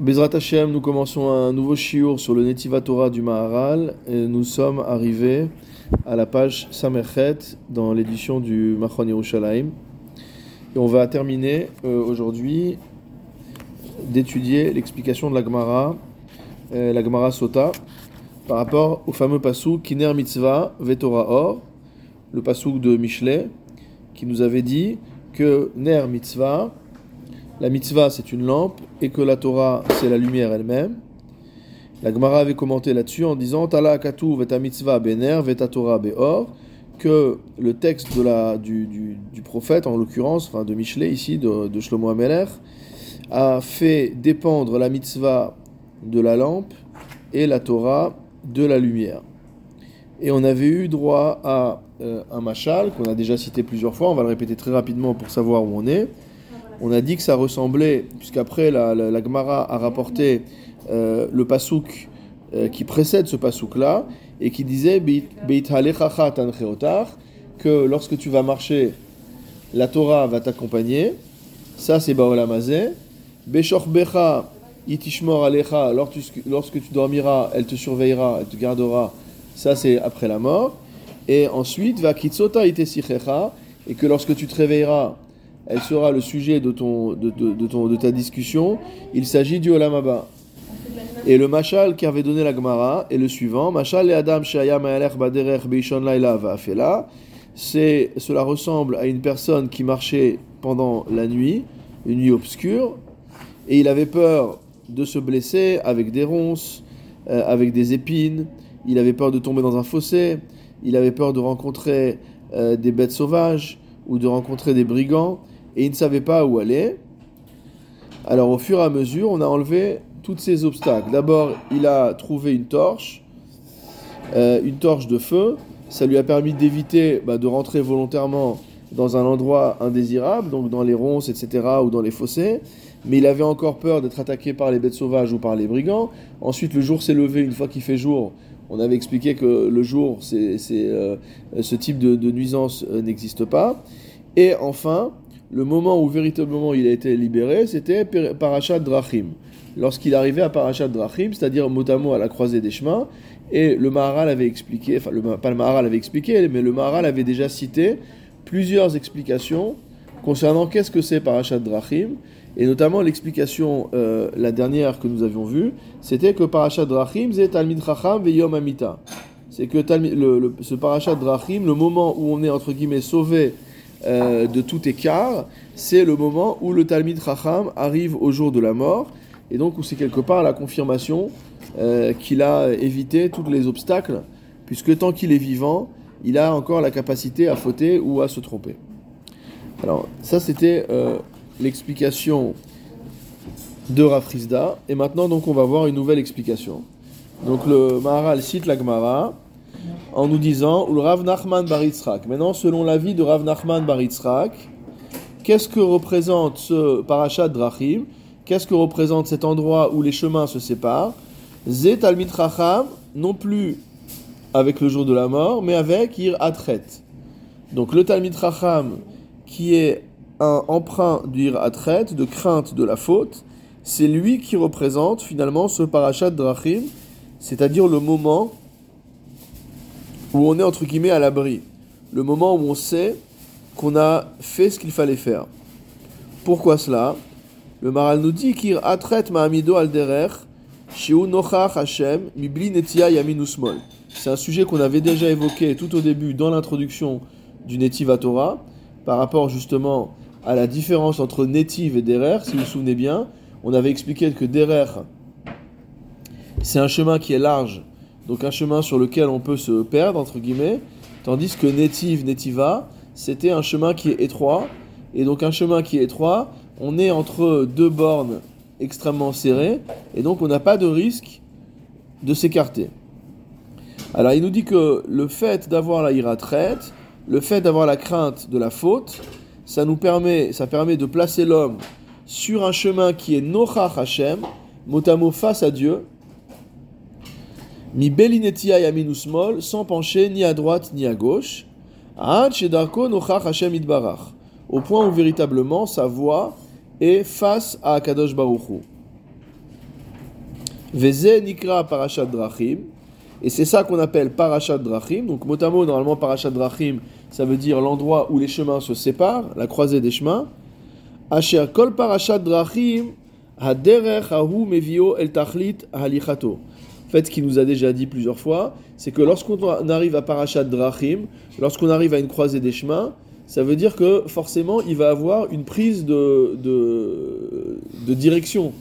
Bezrat Hashem, nous commençons un nouveau shiur sur le Netiva Torah du Maharal et nous sommes arrivés à la page Samerchet dans l'édition du Machon Yerushalayim. Et on va terminer euh, aujourd'hui d'étudier l'explication de la Gemara, euh, la Gemara Sota, par rapport au fameux pasuk Kiner Mitzvah Vetora Or, le pasuk de Michelet, qui nous avait dit que Ner Mitzvah, la mitzvah c'est une lampe et que la Torah c'est la lumière elle-même. La Gemara avait commenté là-dessus en disant Tala katu veta mitzvah bener veta Torah beor que le texte du, prophète, en l'occurrence, enfin de Michelet ici, de, de Shlomo Ameler, a fait dépendre la mitzvah de la lampe et la Torah de la lumière. Et on avait eu droit à euh, un machal qu'on a déjà cité plusieurs fois, on va le répéter très rapidement pour savoir où on est on a dit que ça ressemblait, puisqu'après la, la, Gemara a rapporté euh, le pasouk euh, qui précède ce pasouk-là, et qui disait que lorsque tu vas marcher, la Torah va t'accompagner. Ça, c'est Baolamazé. Beshorbecha itishmor alecha, lorsque tu dormiras, elle te surveillera, elle te gardera. Ça, c'est après la mort. Et ensuite, va kitsota itesichecha, et que lorsque tu te réveilleras, elle sera le sujet de, ton, de, de, ton, de ta discussion. Il s'agit du Olam Et le machal qui avait donné la Gemara est le suivant. Machal et Adam laila C'est, cela ressemble à une personne qui marchait pendant la nuit, une nuit obscure, et il avait peur de se blesser avec des ronces, euh, avec des épines, il avait peur de tomber dans un fossé, il avait peur de rencontrer euh, des bêtes sauvages ou de rencontrer des brigands et il ne savait pas où aller. Alors au fur et à mesure, on a enlevé tous ces obstacles. D'abord, il a trouvé une torche, euh, une torche de feu. Ça lui a permis d'éviter bah, de rentrer volontairement dans un endroit indésirable, donc dans les ronces, etc., ou dans les fossés. Mais il avait encore peur d'être attaqué par les bêtes sauvages ou par les brigands. Ensuite, le jour s'est levé. Une fois qu'il fait jour, on avait expliqué que le jour, euh, ce type de, nuisance euh, n'existe pas. Et enfin, le moment où véritablement il a été libéré, c'était Parashat Drachim. Lorsqu'il arrivait à Parashat Drachim, c'est-à-dire mot à la croisée des chemins, et le Maharal avait expliqué, enfin le, pas le Maharal avait expliqué, mais le Maharal avait déjà cité plusieurs explications concernant qu'est-ce que c'est Parashat Drachim, et notamment l'explication, euh, la dernière que nous avions vue, c'était que Parashat Drachim, c'est Talmid Chacham Yom Amita. C'est que ce Parashat Drachim, le moment où on est entre guillemets sauvé euh, de tout écart, c'est le moment où le Talmid Chacham arrive au jour de la mort, et donc où c'est quelque part la confirmation euh, qu'il a évité tous les obstacles, puisque tant qu'il est vivant, il a encore la capacité à fauter ou à se tromper. Alors, ça c'était euh, l'explication de Rafrizda, et maintenant donc on va voir une nouvelle explication. Donc le Maharal cite la Gemara, en nous disant le Rav Nachman Baritzrak. Maintenant, selon l'avis de Rav Nachman Baritzrak, qu'est-ce que représente ce parachat Drachim Qu'est-ce que représente cet endroit où les chemins se séparent? Zet al non plus avec le jour de la mort, mais avec Ir Atret. Donc le Talmid Racham, qui est un emprunt du Ir Atret, de crainte de la faute, c'est lui qui représente finalement ce parachat Drachim, c'est-à-dire le moment où on est entre guillemets à l'abri. Le moment où on sait qu'on a fait ce qu'il fallait faire. Pourquoi cela? Le Maral nous dit qu'il atret ma'amido al derer Hashem. C'est un sujet qu'on avait déjà évoqué tout au début dans l'introduction du Netiv Torah par rapport justement à la différence entre Netiv et Derer. Si vous vous souvenez bien, on avait expliqué que Derer c'est un chemin qui est large donc un chemin sur lequel on peut se perdre, entre guillemets, tandis que Netiv, Netiva, c'était un chemin qui est étroit, et donc un chemin qui est étroit, on est entre deux bornes extrêmement serrées, et donc on n'a pas de risque de s'écarter. Alors il nous dit que le fait d'avoir la ira traite, le fait d'avoir la crainte de la faute, ça nous permet, ça permet de placer l'homme sur un chemin qui est Nochach Hashem, mot face à Dieu, mi belinetia yamin smol, sans pencher ni à droite ni à gauche, au point où véritablement sa voix est face à Akadosh Baruchu. Veze nikra parashat drachim. Et c'est ça qu'on appelle parashat drachim. Donc motamo, normalement parashat drachim, ça veut dire l'endroit où les chemins se séparent, la croisée des chemins. Asher kol parashat drachim haderech ahu mevio el tachlit halichato. Fait, qu'il nous a déjà dit plusieurs fois, c'est que lorsqu'on arrive à parashat drachim, lorsqu'on arrive à une croisée des chemins, ça veut dire que forcément il va avoir une prise de, direction.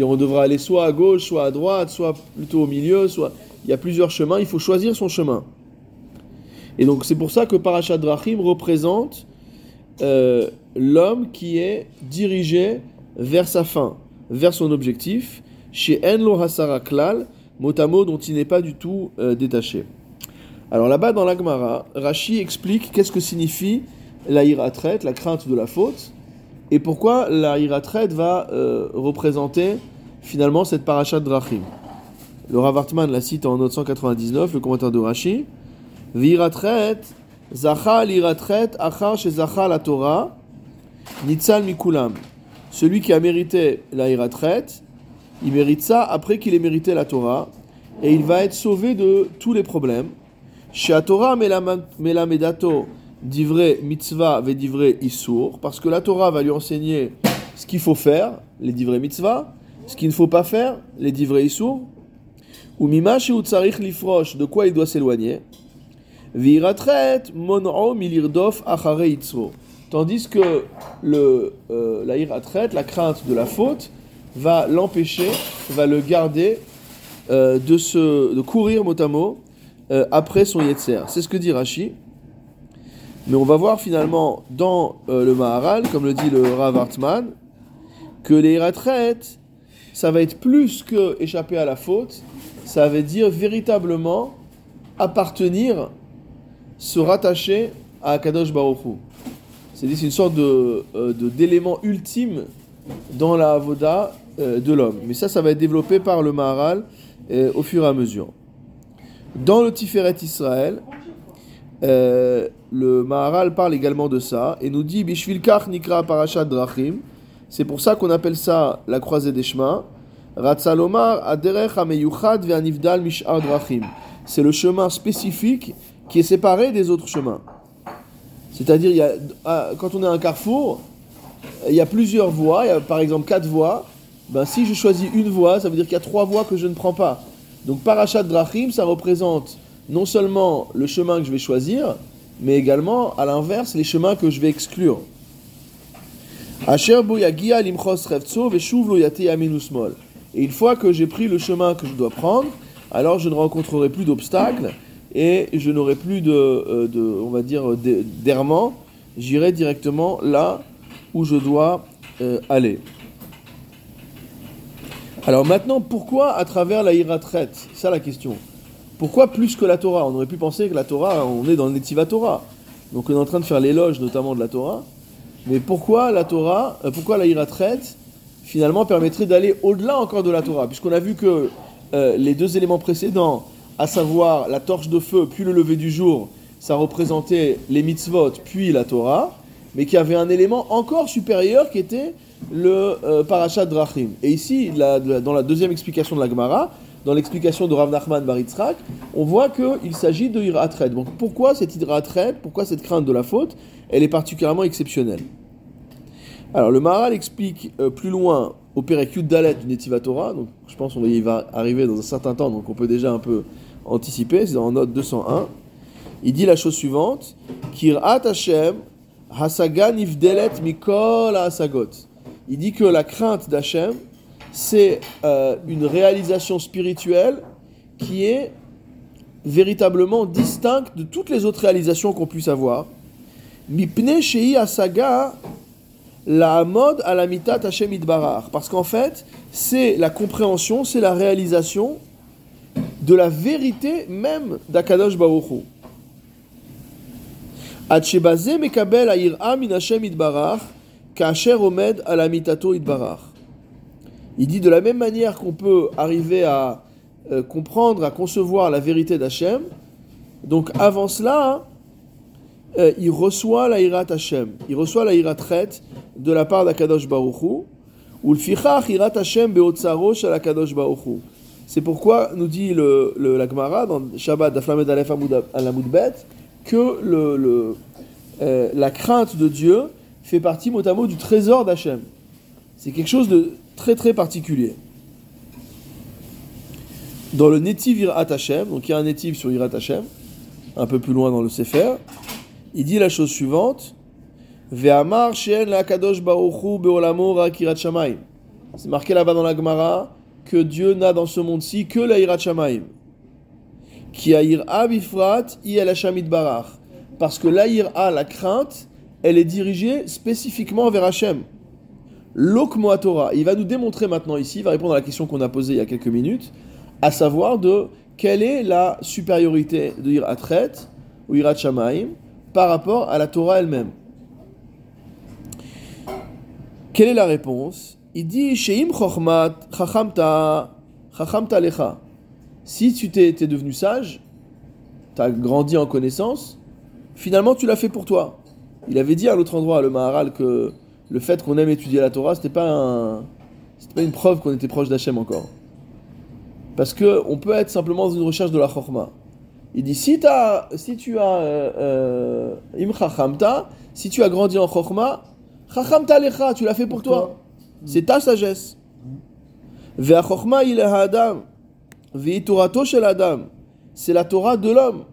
On devra aller soit à gauche, soit à droite, soit plutôt au milieu, soit il y a plusieurs chemins, il faut choisir son chemin. Et donc c'est pour ça que Parashat Drachim représente euh, l'homme qui est dirigé vers sa fin, vers son objectif, chez Enlo Hasara Klal, mot dont il n'est pas du tout euh, détaché. Alors là-bas dans l'Agmara, Rashi explique qu'est-ce que signifie la iratret, la crainte de la faute, et pourquoi la iratret va euh, représenter finalement cette parachat drachim. Le Rav Hartman la cite en note 199, le commentaire de Rashi. Viratret, zacha l'iratret, achar chez zacha la Torah, nitzal mikulam. Celui qui a mérité la iratret, il mérite ça après qu'il ait mérité la Torah, et il va être sauvé de tous les problèmes. Chez Torah melamedato d'ivrei mitzvah ve d'ivrei issour, parce que la Torah va lui enseigner ce qu'il faut faire, les divrei mitzvah, ce qu'il ne faut pas faire, les divrei issour, ou mimash ou tsarich lifrosh, de quoi il doit s'éloigner. Viratret milirdof achare. Tandis que le, euh, la iratret, la crainte de la faute, va l'empêcher, va le garder euh, de, se, de courir mot à mot euh, après son yetzer. C'est ce que dit Rashi. Mais on va voir finalement dans le Maharal, comme le dit le Rav Hartman, que les iratret, ça va être plus que échapper à la faute, ça veut dire véritablement appartenir, se rattacher à Kadosh Baruch C'est une sorte de, euh, d'élément ultime dans la avoda euh, de l'homme. Mais ça, ça va être développé par le Maharal euh, au fur et à mesure. Dans le Tiferet Israël, le Maharal parle également de ça et nous dit Bishvilkach Nikra Parashat Drachim. C'est pour ça qu'on appelle ça la croisée des chemins. C'est le chemin spécifique qui est séparé des autres chemins. C'est-à-dire, ah, quand on est à un carrefour, il y a plusieurs voies, il y a par exemple quatre voies. Ben, si je choisis une voie, ça veut dire qu'il y a trois voies que je ne prends pas. Donc parachat drachim, ça représente non seulement le chemin que je vais choisir, mais également, à l'inverse, les chemins que je vais exclure. Et une fois que j'ai pris le chemin que je dois prendre, alors je ne rencontrerai plus d'obstacles et je n'aurai plus de, euh, on va dire, d'errement. J'irai directement là où je dois euh, aller. Alors maintenant, pourquoi à travers la iratret C'est ça la question. Pourquoi plus que la Torah? On aurait pu penser que la Torah, on est dans le Netiva Torah. Donc on est en train de faire l'éloge notamment de la Torah. Mais pourquoi la Torah, euh, pourquoi la iratret finalement permettrait d'aller au-delà encore de la Torah, puisqu'on a vu que euh, les deux éléments précédents, à savoir la torche de feu puis le lever du jour, ça représentait les mitzvot puis la Torah, mais qu'il y avait un élément encore supérieur qui était le euh, parashat drachim. Et ici, dans la deuxième explication de la Gemara, dans l'explication de Rav Nachman Baritzrak, on voit qu'il s'agit de iratred. Donc pourquoi cette iratred, pourquoi cette crainte de la faute, elle est particulièrement exceptionnelle alors le Maharal explique euh, plus loin au Pérécute Dalet du Netiva Torah, donc je pense qu'on va arriver dans un certain temps, donc on peut déjà un peu anticiper, c'est en note 201. Il dit la chose suivante Kirat Hashem Hasagan Ifdelet Mikol Hasagot. Il dit que la crainte d'Hachem, c'est euh, une réalisation spirituelle qui est véritablement distincte de toutes les autres réalisations qu'on puisse avoir. Parce qu'en fait, c'est la compréhension, c'est la réalisation de la vérité même d'Akadosh Baruchu. Achebazé mekabel min Hashem kasher omed à la mitato Idbarar. Il dit de la même manière qu'on peut arriver à euh, comprendre, à concevoir la vérité d'Hachem, donc avant cela, euh, il reçoit la Hirat Hashem, il reçoit la Hirat de la part d'Akadosh Baruchu, ou le Fichach Hirat Hashem Beotzaro shel Akadosh Baruchu. C'est pourquoi nous dit le, le, la Gemara dans Shabbat d'Aflamed Aleph Bet que euh, la crainte de Dieu fait partie mot à mot du trésor d'Hachem. C'est quelque chose de très très particulier. Dans le Netiv Irat Hashem, donc il y a un Netiv sur Irat Hashem, un peu plus loin dans le Sefer, il dit la chose suivante la kadosh. C'est marqué là-bas dans la Gemara que Dieu n'a dans ce monde-ci que la Irat a ira bifrat i el barach. Parce que la ira, la crainte, elle est dirigée spécifiquement vers Hachem. L'okmo Torah. Il va nous démontrer maintenant ici, il va répondre à la question qu'on a posée il y a quelques minutes, à savoir de quelle est la supériorité de Iratret ou Irat Shamaim par rapport à la Torah elle-même. Quelle est la réponse? Il dit Sheim Chachamta Lecha. Si tu t'es devenu sage, tu as grandi en connaissance, finalement tu l'as fait pour toi. Il avait dit à l'autre endroit, le Maharal, que le fait qu'on aime étudier la Torah, c'était pas, un, pas une preuve qu'on était proche d'Hachem encore. Parce que on peut être simplement dans une recherche de la chorma. Il dit si, as, si tu as euh, euh si tu as grandi en chorma, chachamta lecha, tu l'as fait pour toi. C'est ta sagesse. Ve'achorma il adam. Ve'itorato shel adam. C'est la Torah de l'homme.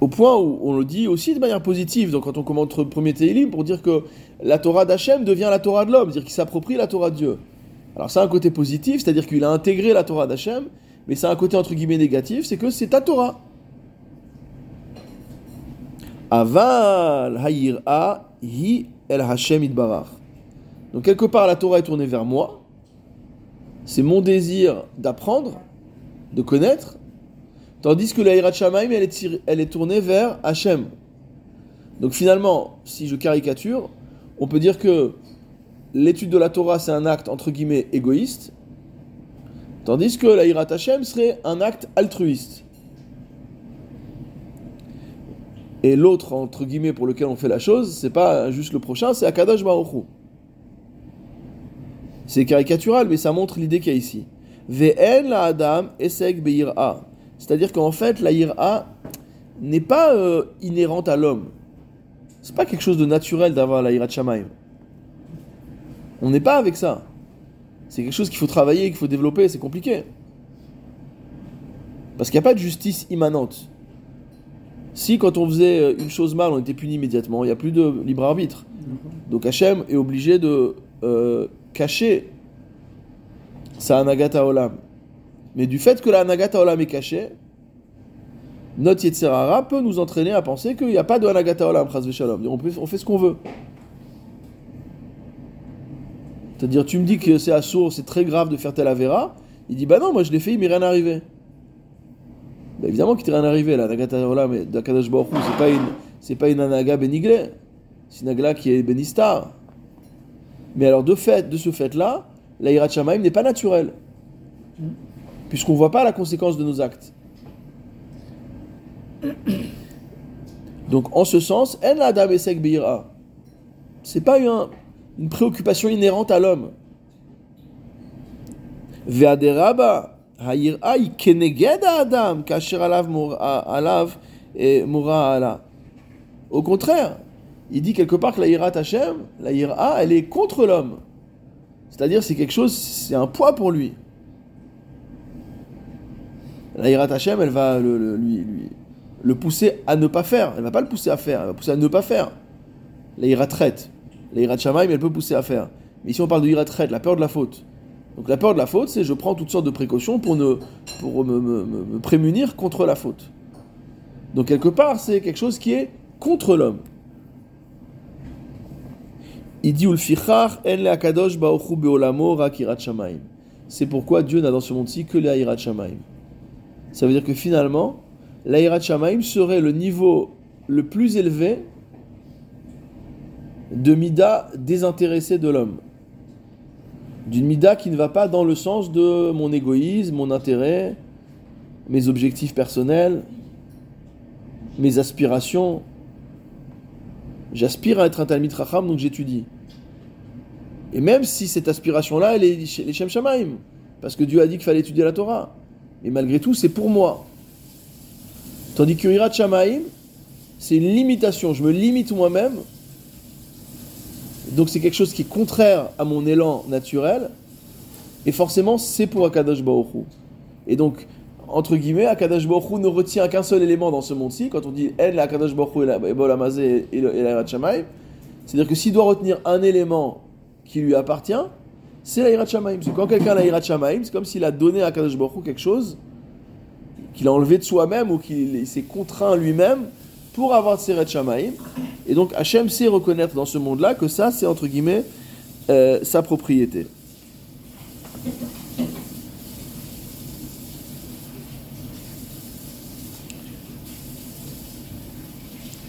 Au point où on le dit aussi de manière positive, donc quand on commente le premier Télim, pour dire que la Torah d'Hachem devient la Torah de l'homme, c'est-à-dire qu'il s'approprie la Torah de Dieu. Alors c'est un côté positif, c'est-à-dire qu'il a intégré la Torah d'Hachem, mais c'est un côté entre guillemets négatif, c'est que c'est ta Torah. Aval a hi el Hashem idbarach. Donc quelque part la Torah est tournée vers moi, c'est mon désir d'apprendre, de connaître, Tandis que la Hirat Shamaim, elle est, tournée vers Hachem. Donc finalement, si je caricature, on peut dire que l'étude de la Torah, c'est un acte entre guillemets égoïste, tandis que la Hirat serait un acte altruiste. Et l'autre, entre guillemets, pour lequel on fait la chose, c'est pas juste le prochain, c'est Akadash Baruch C'est caricatural, mais ça montre l'idée qu'il y a ici. Ve'en la Adam esek be'ir'a. C'est-à-dire qu'en fait, la ira n'est pas euh, inhérente à l'homme. C'est pas quelque chose de naturel d'avoir la ira shamaim. On n'est pas avec ça. C'est quelque chose qu'il faut travailler, qu'il faut développer, c'est compliqué. Parce qu'il n'y a pas de justice immanente. Si quand on faisait euh, une chose mal, on était puni immédiatement, il n'y a plus de libre arbitre. Donc Hachem est obligé de euh, cacher sa anagata olam. Mais du fait que la Nagata Olam est cachée, notre Yetzerara peut nous entraîner à penser qu'il n'y a pas de Nagata Olam, On, on fait ce qu'on veut. C'est-à-dire, tu me dis que c'est assourd, c'est très grave de faire tel Avera. Il dit, bah non, moi je l'ai fait, il m'est rien arrivé. Bah évidemment qu'il t'est rien arrivé, la Nagata Olam d'Akadash Baruch c'est pas une, pas une Anaga Benigle. C'est une Agla qui est Benistar. Mais alors, de fait, de ce fait-là, la Hirat n'est pas naturelle puisqu'on ne voit pas la conséquence de nos actes. Donc, en ce sens, en adam beira. C'est pas une, préoccupation inhérente à l'homme. Adam et. Au contraire, il dit quelque part que la ira Hashem, la ira, elle est contre l'homme. C'est-à-dire, c'est quelque chose, c'est un poids pour lui la Hirat Hashem, elle va le, lui, le pousser à ne pas faire. Elle va pas le pousser à faire, elle va pousser à ne pas faire. La Hirat traite. La Hirat Shamaim, elle peut pousser à faire. Mais ici, on parle de Hirat traite, la peur de la faute. Donc la peur de la faute, c'est je prends toutes sortes de précautions pour, ne, pour me, prémunir contre la faute. Donc quelque part, c'est quelque chose qui est contre l'homme. Il dit C'est pourquoi Dieu n'a dans ce monde-ci que les Hirat Shamaim. Ça veut dire que finalement, l'Aïrat Shamaim serait le niveau le plus élevé de Mida désintéressé de l'homme. D'une Mida qui ne va pas dans le sens de mon égoïsme, mon intérêt, mes objectifs personnels, mes aspirations. J'aspire à être un Talmid Racham, donc j'étudie. Et même si cette aspiration-là, elle est les Shem Shamaim, parce que Dieu a dit qu'il fallait étudier la Torah. Mais malgré tout, c'est pour moi. Tandis que Hirat c'est une limitation. Je me limite moi-même. Donc c'est quelque chose qui est contraire à mon élan naturel. Et forcément, c'est pour Akadosh Baruch Et donc, entre guillemets, Akadosh Baruch ne retient qu'un seul élément dans ce monde-ci. Quand on dit Akadosh Baruch Hu et Bol Amazé et la Shamaim, c'est-à-dire que s'il doit retenir un élément qui lui appartient, c'est la Hirat quand quelqu'un a Hirat c'est comme s'il a donné à Akadosh Baruch quelque chose qu'il a enlevé de soi-même ou qu'il s'est contraint lui-même pour avoir Seret Shamaim. Et donc Hachem sait reconnaître dans ce monde-là que ça, c'est entre guillemets euh, sa propriété.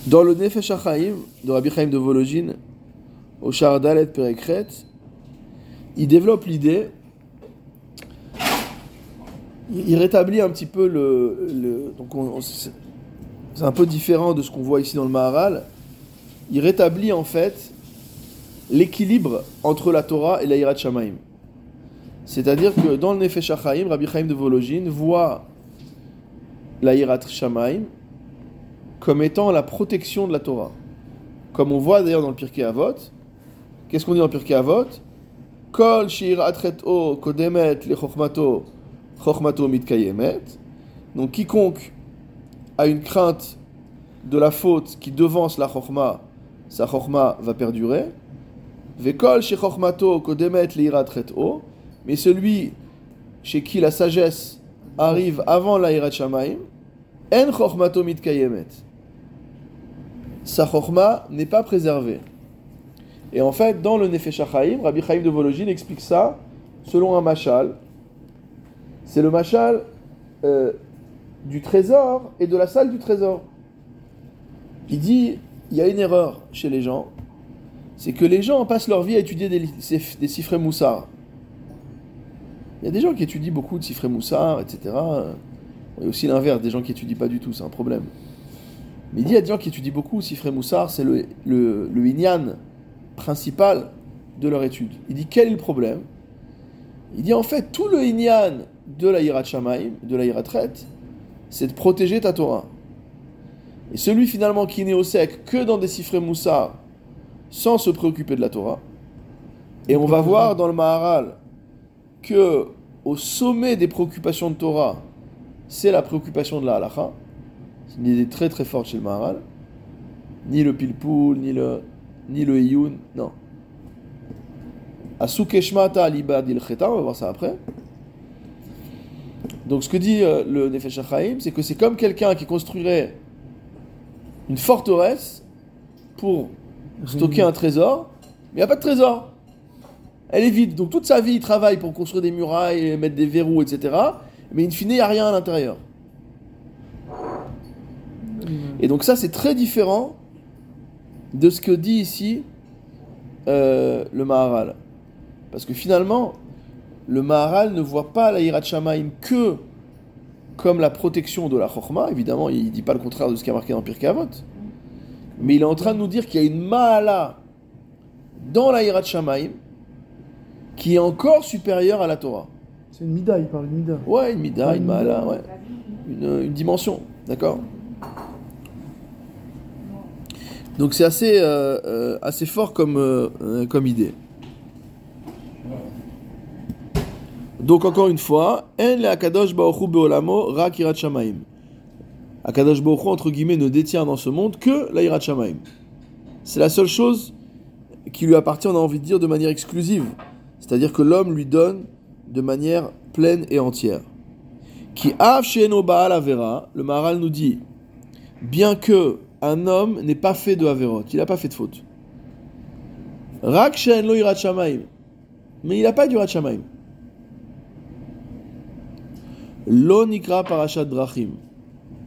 Dans le Nefesh HaChaim de Rabbi Chaim de Vologine, au Shardalet Perekret, il développe l'idée, il rétablit un petit peu le. donc c'est un peu différent de ce qu'on voit ici dans le Maharal. Il rétablit en fait l'équilibre entre la Torah et la Hirat Shamaim. C'est-à-dire que dans le Nefesh HaChaim, Rabbi Chaim de Vologine voit la Hirat Shamaim comme étant la protection de la Torah. Comme on voit d'ailleurs dans le Pirkei Avot. Qu'est-ce qu'on dit dans le Pirkei Avot? Kol shir o kodemet chokhmato, chokhmato mitkayemet. Donc quiconque a une crainte de la faute qui devance la chokhma, sa chokhma va perdurer. Vekol chez chokhmato kodemet o. Mais celui chez qui la sagesse arrive avant la irat shamaim, en chokhmato mitkayemet sa chorma n'est pas préservée. Et en fait, dans le Nefesh HaChaim, Rabbi Chaim de Vologine explique ça selon un machal. C'est le machal euh, du trésor et de la salle du trésor. Il dit, il y a une erreur chez les gens, c'est que les gens passent leur vie à étudier des, des cifres moussards. Il y a des gens qui étudient beaucoup de cifres moussards, etc. Il y a aussi l'inverse, des gens qui étudient pas du tout, c'est un problème. Mais il dit à des gens qui étudient beaucoup, Sifré Moussar, c'est le, le, le inyan principal de leur étude. Il dit quel est le problème? Il dit en fait tout le inyan de la Hirat Shamaim, de la Hirat c'est de protéger ta Torah. Et celui finalement qui n'est au sec que dans des Sifré Moussar, sans se préoccuper de la Torah, et on va voir dans le Maharal que au sommet des préoccupations de Torah, c'est la préoccupation de la halacha. C'est une idée très très forte chez le Maharal. Ni le pilpoul, ni le, ni le iyun, non. Asukeshmata alibad il on va voir ça après. Donc ce que dit euh, le Nefesh c'est que c'est comme quelqu'un qui construirait une forteresse pour stocker un trésor, mais il n'y a pas de trésor. Elle est vide. Donc toute sa vie, il travaille pour construire des murailles, mettre des verrous, etc. Mais in fine, il n'y a rien à l'intérieur. Et donc ça, c'est très différent de ce que dit ici euh, le Maharal. Parce que finalement, le Maharal ne voit pas la Hirat Shamaim que comme la protection de la Chorma. Évidemment, il ne dit pas le contraire de ce qui a marqué dans Pirkei Avot. Mais il est en train de nous dire qu'il y a une Mahala dans la Hirat Shamaim qui est encore supérieure à la Torah. C'est une Mida, il parle de Mida. Ouais, une Mida, une, Mahala, ouais. Une, une dimension, d'accord? Donc c'est assez, euh, euh, assez fort comme, euh, comme idée. Donc encore une fois, En le Akadosh Baruchu Beolamo Rak Irat Shamaim. Akadosh Baruchu entre guillemets ne détient dans ce monde que la Irat. C'est la seule chose qui lui appartient, on a envie de dire, de manière exclusive. C'est-à-dire que l'homme lui donne de manière pleine et entière. Qui av Baal Avera, le Maharal nous dit, bien que un homme n'est pas fait de Averot, il n'a pas fait de faute. Rak lo Mais il n'a pas du Shamaim. Lo nikra parashat drachim.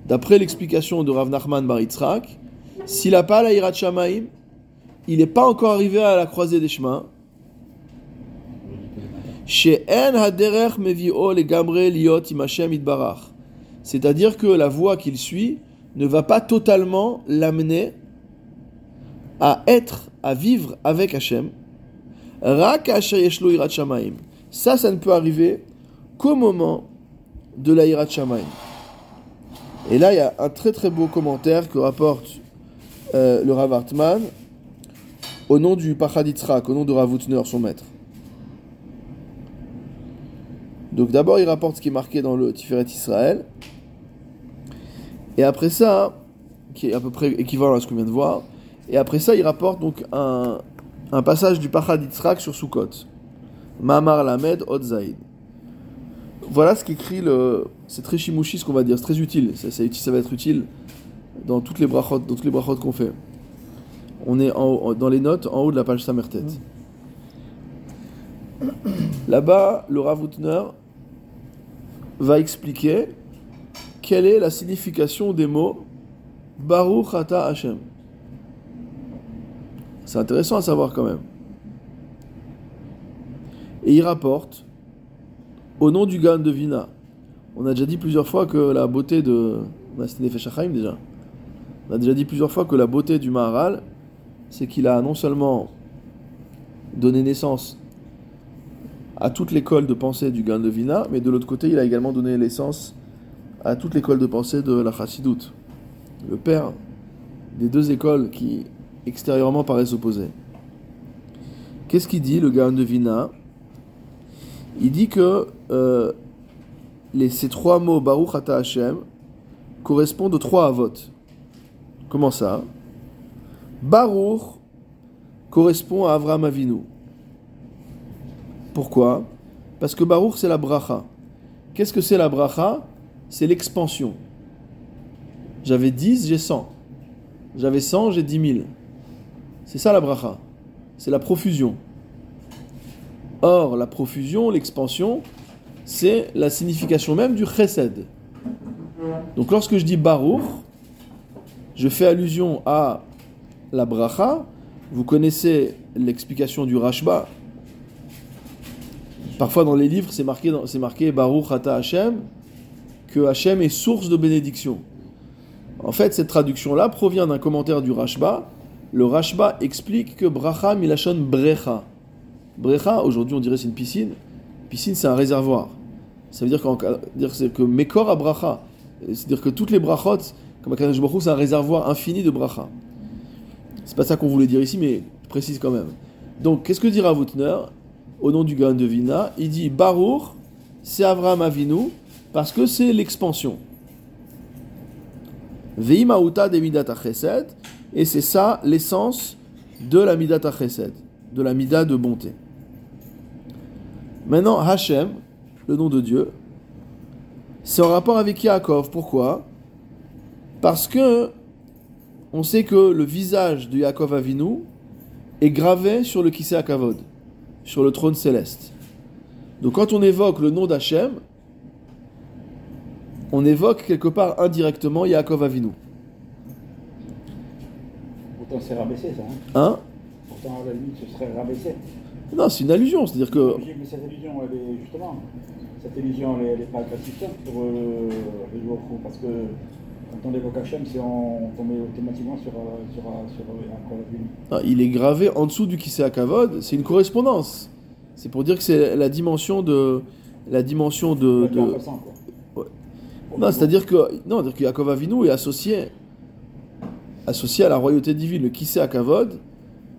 D'après l'explication de Rav Nachman Bar s'il n'a pas la Irat Shamaim, il n'est pas encore arrivé à la croisée des chemins. C'est-à-dire que la voie qu'il suit ne va pas totalement l'amener à être, à vivre avec Hachem. Ça, ça ne peut arriver qu'au moment de la irat shamayim. Et là, il y a un très très beau commentaire que rapporte euh, le Rav Hartman au nom du Pachad Yitzhak, au nom de Rav Utner, son maître. Donc d'abord, il rapporte ce qui est marqué dans le Tiferet Israël. Et après ça, qui est à peu près équivalent à ce qu'on vient de voir, et après ça, il rapporte donc un, passage du Pachad Yitzhak sur Sukkot. Mamar Lamed Zaid. Voilà ce qu'écrit le. C'est très chimouchi ce qu'on va dire, c'est très utile. Ça, va être utile dans toutes les brachot, dans toutes les qu'on fait. On est dans les notes en haut de la page Samertet. Là-bas, le Rav Utner va expliquer quelle est la signification des mots Baruch Ata Hashem? C'est intéressant à savoir quand même. Et il rapporte, au nom du Gan de Vina, on a déjà dit plusieurs fois que la beauté de. On a déjà. On a déjà dit plusieurs fois que la beauté du Maharal, c'est qu'il a non seulement donné naissance à toute l'école de pensée du Gan de Vina, mais de l'autre côté, il a également donné naissance à toute l'école de pensée de la Chassidoute. Le père des deux écoles qui extérieurement paraissent opposées. Qu'est-ce qu'il dit, le Gan de Vina? Il dit que euh, les, ces trois mots, Baruch Ata Hashem, correspondent aux trois avot. Comment ça? Baruch correspond à Avram Avinu. Pourquoi? Parce que Baruch, c'est la bracha. Qu'est-ce que c'est la bracha? C'est l'expansion. J'avais 10, j'ai 100. J'avais 100, j'ai 10 000. C'est ça la bracha. C'est la profusion. Or, la profusion, l'expansion, c'est la signification même du chesed. Donc lorsque je dis Baruch, je fais allusion à la bracha. Vous connaissez l'explication du Rashba. Parfois dans les livres, c'est marqué, c'est Baruch Ata Hashem, que Hashem est source de bénédiction. En fait, cette traduction-là provient d'un commentaire du Rashba. Le Rashba explique que bracha milachon brecha. Brecha, aujourd'hui on dirait c'est une piscine. Piscine, c'est un réservoir. Ça veut dire, que Mekor a bracha. C'est-à-dire que toutes les brachot, comme Akadosh c'est un réservoir infini de bracha. C'est pas ça qu'on voulait dire ici, mais précise quand même. Donc, qu'est-ce que dit Rav Utner? Au nom du Gan de Vina Il dit Baruch, c'est Avraham Avinu, parce que c'est l'expansion. Veimauta de Midat Chesed, et c'est ça l'essence de la Midat Chesed, de la Mida de bonté. Maintenant, Hachem, le nom de Dieu, c'est en rapport avec Yaakov. Pourquoi? Parce que on sait que le visage de Yaakov Avinu est gravé sur le Kisei Akavod, sur le trône céleste. Donc quand on évoque le nom d'Hachem, on évoque quelque part indirectement Yaakov Avinu. Pourtant, c'est rabaissé, ça. Hein Hein? Pourtant, à la limite, ce serait rabaissé. Non, c'est une allusion, c'est-à-dire que mais cette illusion, elle est justement, cette illusion, elle est, elle est pas gratifiante pour euh, les joueurs fous, parce que quand on évoque Hachem, c'est on, met automatiquement sur, euh, sur, euh, sur, euh, un ah, il est gravé en dessous du Kisei Akavod, c'est une correspondance. C'est pour dire que c'est la dimension de la dimension de, de- En passant, quoi. Non, c'est-à-dire que non, c'est-à-dire que Yaakov Avinu est associé associé à la royauté divine. Le Kisei Akavod,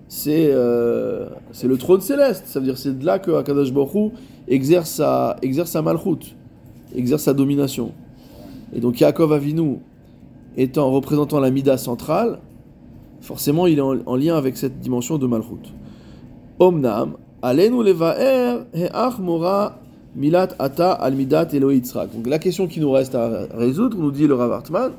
c'est euh, c'est le trône céleste. Ça veut dire c'est de là que Akadosh Baruch exerce sa exerce sa malchut, exerce sa domination. Et donc Yaakov Avinu étant représentant la mida centrale, forcément il est en, en lien avec cette dimension de malchut. Omnam, alenu levaer he'ach mora milat ata al midat Eloi Yitzhak. Donc la question qui nous reste à résoudre, nous dit le Rav Hartman,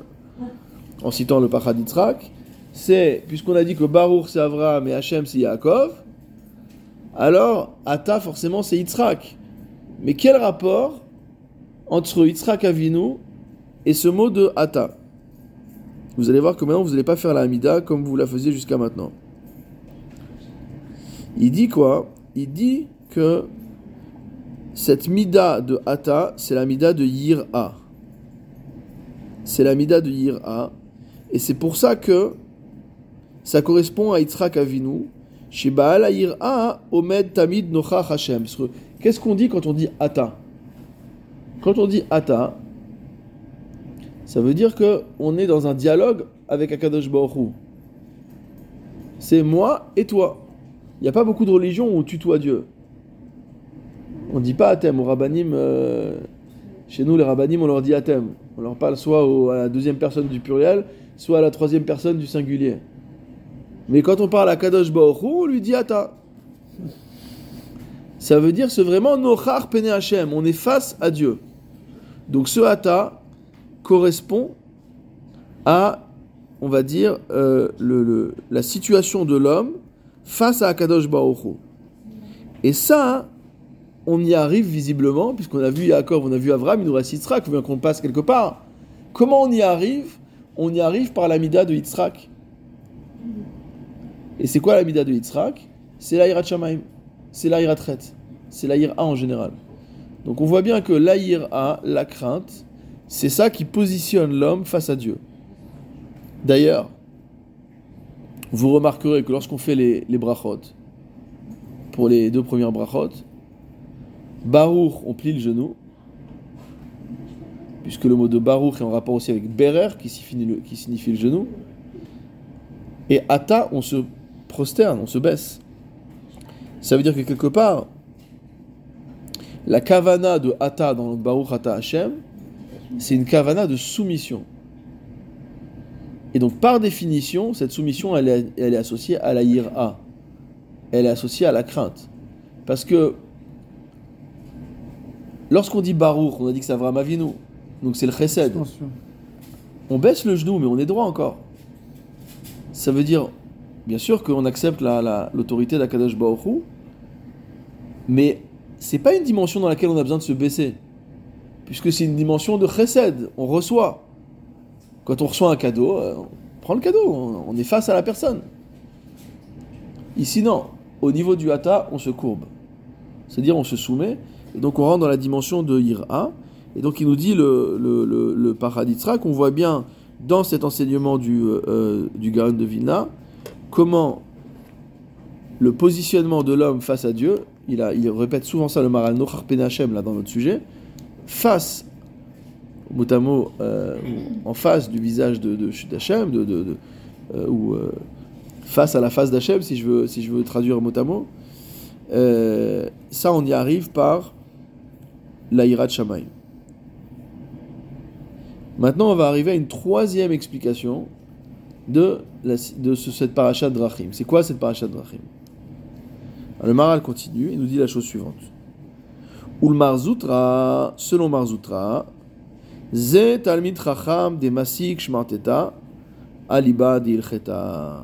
en citant le Pachad Yitzhak, c'est, puisqu'on a dit que Baruch c'est Avraham et Hachem c'est Yaakov, alors Ata forcément c'est Yitzhak. Mais quel rapport entre Yitzhak Avinu et ce mot de Ata? Vous allez voir que maintenant vous n'allez pas faire la Hamida comme vous la faisiez jusqu'à maintenant. Il dit quoi? Il dit que cette mida de Ata, c'est la mida de Yir'a. C'est la mida de Yir'a. Et c'est pour ça que ça correspond à Yitzhak Avinu. Shebaal Ayir'a Omed Tamid Nochach Hashem. Qu'est-ce qu'on dit quand on dit Ata? Quand on dit Ata, ça veut dire que on est dans un dialogue avec Akadosh Baruch. C'est moi et toi. Il n'y a pas beaucoup de religions où on tutoie Dieu. On dit pas Atem. Au Rabbanim, euh, chez nous, les Rabbanim, on leur dit Atem. On leur parle soit à la deuxième personne du pluriel, soit à la troisième personne du singulier. Mais quand on parle à Kadosh Baruch on lui dit Ata. Ça veut dire c'est vraiment Nochar Pene Hashem. On est face à Dieu. Donc ce Ata correspond à, on va dire, euh, le- la situation de l'homme face à Akadosh Baruch. Et ça, on y arrive visiblement, puisqu'on a vu Yaakov, on a vu Avram, il nous reste Yitzhak, bien qu'on passe quelque part. Comment on y arrive? On y arrive par l'amida de Yitzhak. Et c'est quoi l'amida de Yitzhak? C'est l'Aïrat Shamaim, c'est l'Aïrat c'est l'Aïra en général. Donc on voit bien que l'Aïra, la crainte, c'est ça qui positionne l'homme face à Dieu. D'ailleurs, vous remarquerez que lorsqu'on fait les, les brachot, pour les deux premières brachot, Baruch, on plie le genou, puisque le mot de Baruch est en rapport aussi avec Berer, qui signifie le, genou. Et Ata, on se prosterne, on se baisse. Ça veut dire que quelque part, la kavana de Ata dans le Baruch Ata Hashem, c'est une kavana de soumission. Et donc, par définition, cette soumission, elle est, elle est associée à la ira. Elle est associée à la crainte. Parce que lorsqu'on dit Baruch, on a dit que c'est Avram Avinu. Donc c'est le chesed. On baisse le genou, mais on est droit encore. Ça veut dire, bien sûr, qu'on accepte la- la- l'autorité d'Akadosh Baruch mais c'est pas une dimension dans laquelle on a besoin de se baisser. Puisque c'est une dimension de chesed, on reçoit. Quand on reçoit un cadeau, euh, on prend le cadeau, on, on est face à la personne. Ici, non. Au niveau du hata, on se courbe. C'est-à-dire, on se soumet, et donc on rentre dans la dimension de ira. Et donc, il nous dit le, le, qu'on voit bien dans cet enseignement du, euh, du de Vilna, comment le positionnement de l'homme face à Dieu, il, répète souvent ça le Maral Nochar Pen Hashem, là dans notre sujet, face, mot à mot, euh, en face du visage de, de, euh, ou euh, face à la face d'Hachem, si je veux, si je veux traduire mot à mot, ça on y arrive par l'Aïrat Shamaim. Maintenant, on va arriver à une troisième explication de, de ce- cette paracha de Drachim. C'est quoi cette paracha de Drachim Alors, Le Maral continue et nous dit la chose suivante. Marzoutra, selon Marzoutra, Talmid Chacham de Masik Shmarteta, Aliba d'Ilcheta.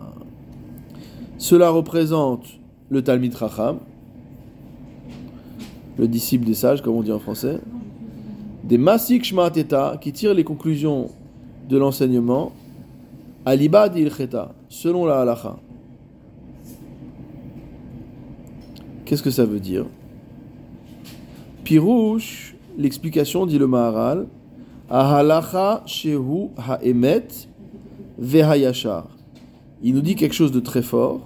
Cela représente le Talmid Chacham, le disciple des sages, comme on dit en français, des Masik Shmarteta, qui tirent les conclusions de l'enseignement, Aliba d'Ilcheta, selon la halacha. Qu'est-ce que ça veut dire? Pirouche, l'explication, dit le Maharal, Ahalacha shehu ha'emet vehayashar. Il nous dit quelque chose de très fort.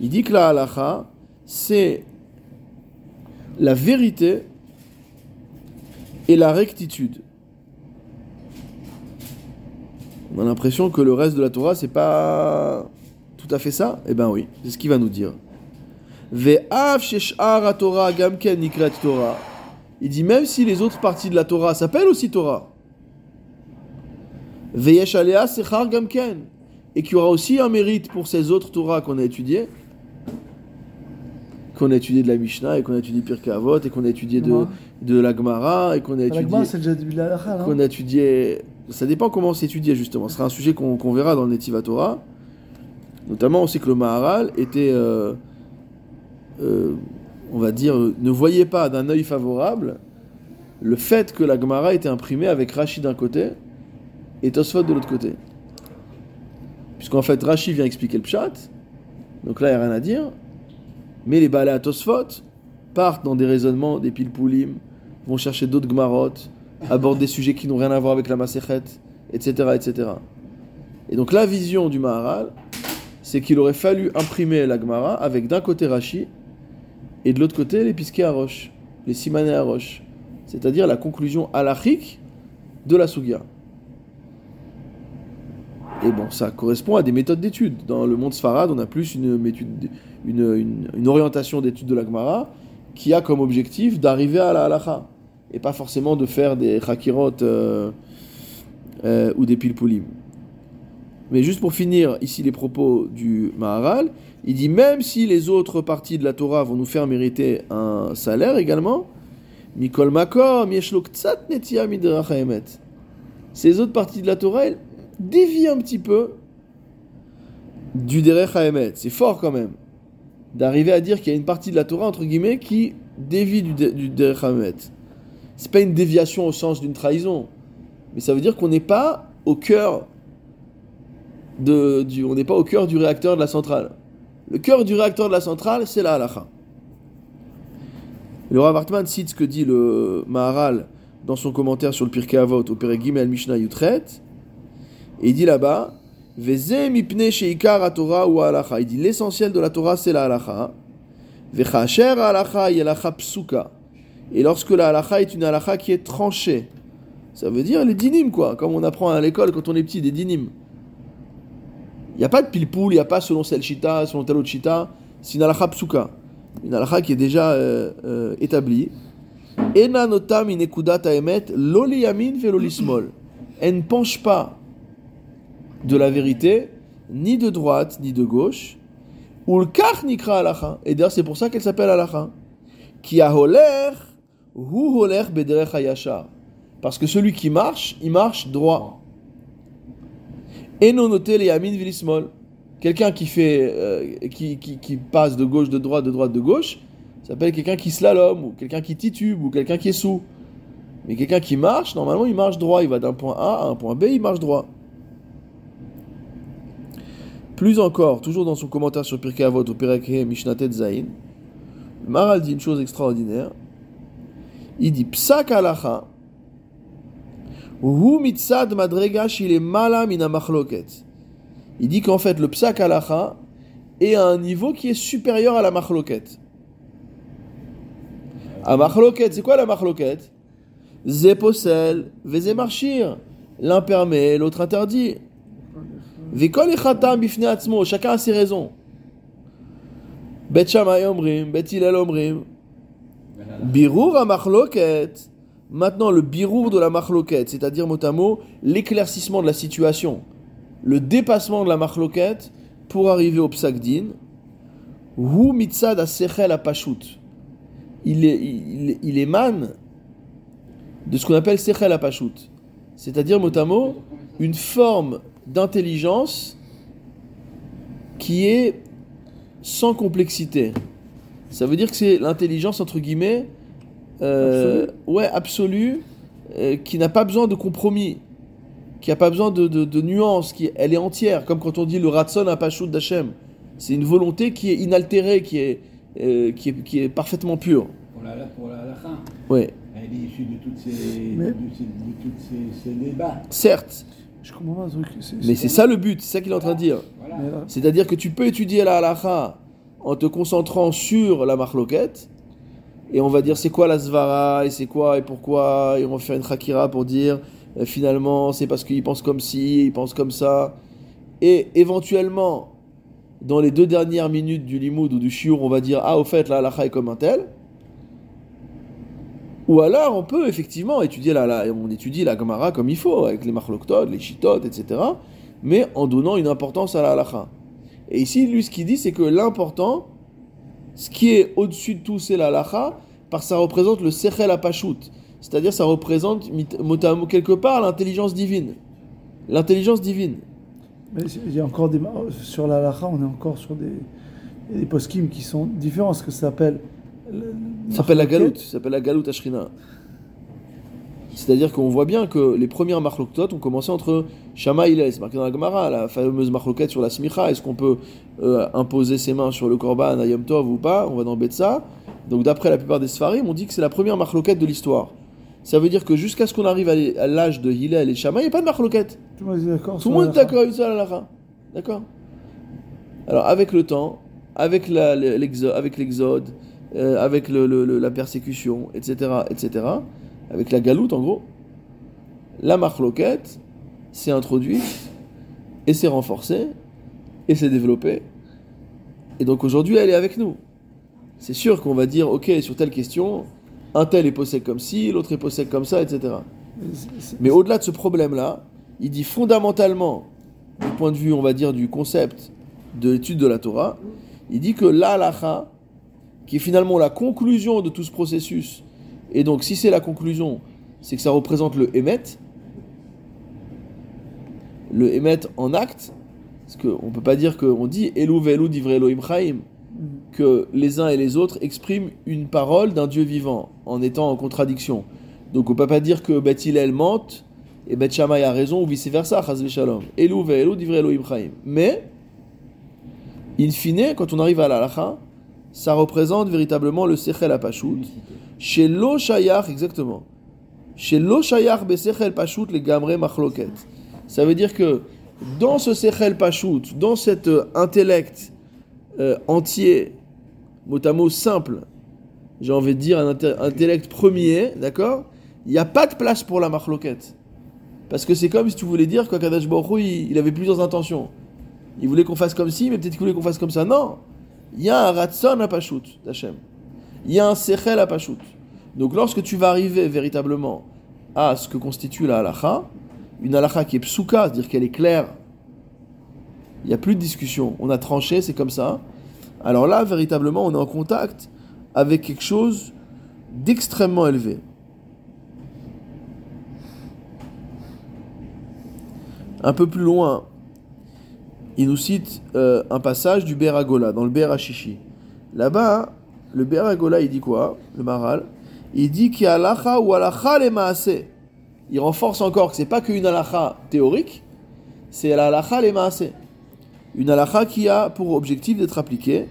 Il dit que la halacha, c'est la vérité et la rectitude. On a l'impression que le reste de la Torah, c'est pas tout à fait ça? Eh ben oui, c'est ce qu'il va nous dire. Il dit même si les autres parties de la Torah s'appellent aussi Torah. Et qu'il y aura aussi un mérite pour ces autres Torah qu'on a étudiées. Qu'on a étudié de la Mishnah et qu'on a étudié Pirkei Avot et qu'on a étudié de, de la Gemara et qu'on a La étudié c'est déjà du halakha, non qu'on a étudié. Ça dépend comment c'est étudié justement. Ce sera un sujet qu'on qu'on verra dans le Netiva Torah. Notamment, on sait que le Maharal était, euh, euh, on va dire, ne voyait pas d'un œil favorable le fait que la Gemara était imprimée avec Rashi d'un côté et Tosfot de l'autre côté. Puisqu'en fait, Rashi vient expliquer le Pshat, donc là, il n'y a rien à dire. Mais les Baalei à Tosfot partent dans des raisonnements, des pilpoulim, vont chercher d'autres Gemarot, abordent des sujets qui n'ont rien à voir avec la Masechet, etc., etc. Et donc la vision du Maharal, c'est qu'il aurait fallu imprimer la Gemara avec d'un côté Rashi et de l'autre côté les pisquets à roche, les simanés à roche, c'est-à-dire la conclusion halachique de la Sugia. Et bon, ça correspond à des méthodes d'étude. Dans le monde Sfarad, on a plus une, une, une- orientation d'étude de la Gemara qui a comme objectif d'arriver à la halacha et pas forcément de faire des chakirot euh, euh, ou des pilpulim. Mais juste pour finir ici les propos du Maharal, il dit même si les autres parties de la Torah vont nous faire mériter un salaire également, Mikol Haemet. Ces autres parties de la Torah, elles dévient un petit peu du Derech Haemet. C'est fort quand même d'arriver à dire qu'il y a une partie de la Torah, entre guillemets, qui dévie du, du Derech Haemet. C'est pas une déviation au sens d'une trahison, mais ça veut dire qu'on n'est pas au cœur de, du, on n'est pas au cœur du réacteur de la centrale. Le cœur du réacteur de la centrale, c'est la halacha. Le Rav Hartman cite ce que dit le Maharal dans son commentaire sur le Pirkei Avot au Perek Gimel Mishnah Yutret. Et il dit là-bas. Il dit l'essentiel de la Torah c'est la halacha. Et lorsque la halacha est une halacha qui est tranchée, ça veut dire les dinim quoi, comme on apprend à l'école quand on est petit, des dinim. Il n'y a pas de pilpoul, il n'y a pas selon celle chita, selon tel autre chita, c'est une halacha psuka. Une halacha qui est déjà euh, euh, établie. Ena notam inekudat haemet lo liyamin velo lismol. Elle ne penche pas de la vérité, ni de droite, ni de gauche. Ulkach nikra halacha. Et d'ailleurs, c'est pour ça qu'elle s'appelle halacha. Qui a hu holer bederech hayashar. Parce que celui qui marche, il marche droit. Eno noté les yamin vilismol. Quelqu'un qui fait, euh, qui passe de gauche de droite, de droite de gauche, s'appelle quelqu'un qui slalom, ou quelqu'un qui titube, ou quelqu'un qui est sous. Mais quelqu'un qui marche, normalement, il marche droit. Il va d'un point A à un point B, il marche droit. Plus encore, toujours dans son commentaire sur Pirkei Avot au Pirkei Mishnatet Zain, Maral dit une chose extraordinaire. Il dit Psak halacha, hu mitzad madrega mala mina machloket. Il dit qu'en fait, le Psak halacha est à un niveau qui est supérieur à la machloket. À machloket, c'est quoi la machloket? Ze posel, veze marchir. L'un permet, l'autre interdit. Chacun a ses raisons. Bet Shammai omrim, Bet Hillel omrim. Birour à machloket. Maintenant, le birour de la machloket, c'est-à-dire mot à mot, l'éclaircissement de la situation, le dépassement de la machloket pour arriver au psak din. Hu mitzad asechel apashut. Il, il, il émane de ce qu'on appelle sechel apashut. C'est-à-dire mot à mot, une forme d'intelligence qui est sans complexité. Ça veut dire que c'est l'intelligence entre guillemets, euh, ouais, absolue, euh, qui n'a pas besoin de compromis, qui n'a pas besoin de, de, de nuances, qui elle est entière, comme quand on dit le ratson apashut d'Hachem. C'est une volonté qui est inaltérée, qui est, euh, qui est, qui est parfaitement pure. Pour la, pour la halakha, Ouais, elle est issue de toutes ces, Mais- de, ces- de toutes ces, ces débats. certes, Je comprends pas truc. mais c'est ça le but, c'est ça qu'il est en train de dire. Voilà. Là, C'est-à-dire que tu peux étudier la halacha en te concentrant sur la marloquette, et on va dire c'est quoi la svara, et c'est quoi, et pourquoi, et on va faire une chakira pour dire euh, finalement c'est parce qu'il pense comme ci, il pense comme ça, et éventuellement, dans les deux dernières minutes du limoud ou du shiur, on va dire ah au fait la halacha est comme un tel. Ou alors on peut effectivement étudier la, la- on étudie la Gemara comme il faut, avec les marloktod, les shitot, etc. Mais en donnant une importance à la halacha. Et ici, lui, ce qu'il dit, c'est que l'important, ce qui est au-dessus de tout, c'est la halacha, parce que ça représente le sechel apashut. C'est-à-dire, ça représente, quelque part, l'intelligence divine. L'intelligence divine. il y a encore des. Sur la lacha, on est encore sur des, des poskim qui sont différents. Ce que ça s'appelle. Le- Ça s'appelle la galoute, ça s'appelle la galoute ashrina. C'est-à-dire qu'on voit bien que les premières marloktot ont commencé entre Shama et Hillel. C'est marqué dans la Gemara, la fameuse marloquette sur la smicha. Est-ce qu'on peut euh, imposer ses mains sur le korban à Yom Tov ou pas? On va dans Betsa. Donc d'après la plupart des Sfarim, on dit que c'est la première marloquette de l'histoire. Ça veut dire que jusqu'à ce qu'on arrive à l'âge de Hillel et Shama, il n'y a pas de marloquette. Tout le monde est d'accord Tout le monde est d'accord avec ça. D'accord? Alors avec le temps, avec, l'exode, euh, avec la persécution, etc., etc., avec la galoute en gros, la marloquette s'est introduite et s'est renforcée et s'est développée. Et donc aujourd'hui, elle est avec nous. C'est sûr qu'on va dire, ok, sur telle question, un tel est possède comme ci, l'autre est possède comme ça, etc. Mais au-delà de ce problème-là, il dit fondamentalement, du point de vue, on va dire, du concept de l'étude de la Torah, il dit que l'alacha, qui est finalement la conclusion de tout ce processus, et donc si c'est la conclusion, c'est que ça représente le émet, le émet en acte, parce qu'on ne peut pas dire qu'on dit Elou velu divrei Elohim que les uns et les autres expriment une parole d'un Dieu vivant en étant en contradiction. Donc on peut pas dire que Beth mente et Beth Shammai a raison ou vice versa, chas v'shalom. Elou ve'elou divrei Elohim. Mais, in fine, quand on arrive à l'alacha, ça représente véritablement le sechel apashut. Chez lo shayach, exactement. Chez lo shayach besechel pashut les gamre machloket. Ça veut dire que dans ce sechel pashut, dans cet euh, intellect euh, entier, mot à mot simple, j'ai envie de dire un intellect premier, d'accord Il n'y a pas de place pour la marloquette. Parce que c'est comme si tu voulais dire qu'Akadash Baruch il, il avait plusieurs intentions. Il voulait qu'on fasse comme ci, mais peut-être qu'il voulait qu'on fasse comme ça. Non Il y a un ratson à Pashut, d'Hachem. Il y a un sechel à Pashut. Donc lorsque tu vas arriver véritablement à ce que constitue la halacha, une halacha qui est psuka, c'est-à-dire qu'elle est claire, il n'y a plus de discussion, on a tranché, c'est comme ça. Alors là, véritablement, on est en contact avec quelque chose d'extrêmement élevé. Un peu plus loin, il nous cite euh, un passage du Beragola, dans le Berachichi. Là-bas, le Beragola, il dit quoi Le Maral? Il dit qu'il y a alacha ou alacha les maaseh. Il renforce encore que c'est pas qu'une alacha théorique, c'est la alacha les maaseh. Une alacha qui a pour objectif d'être appliquée.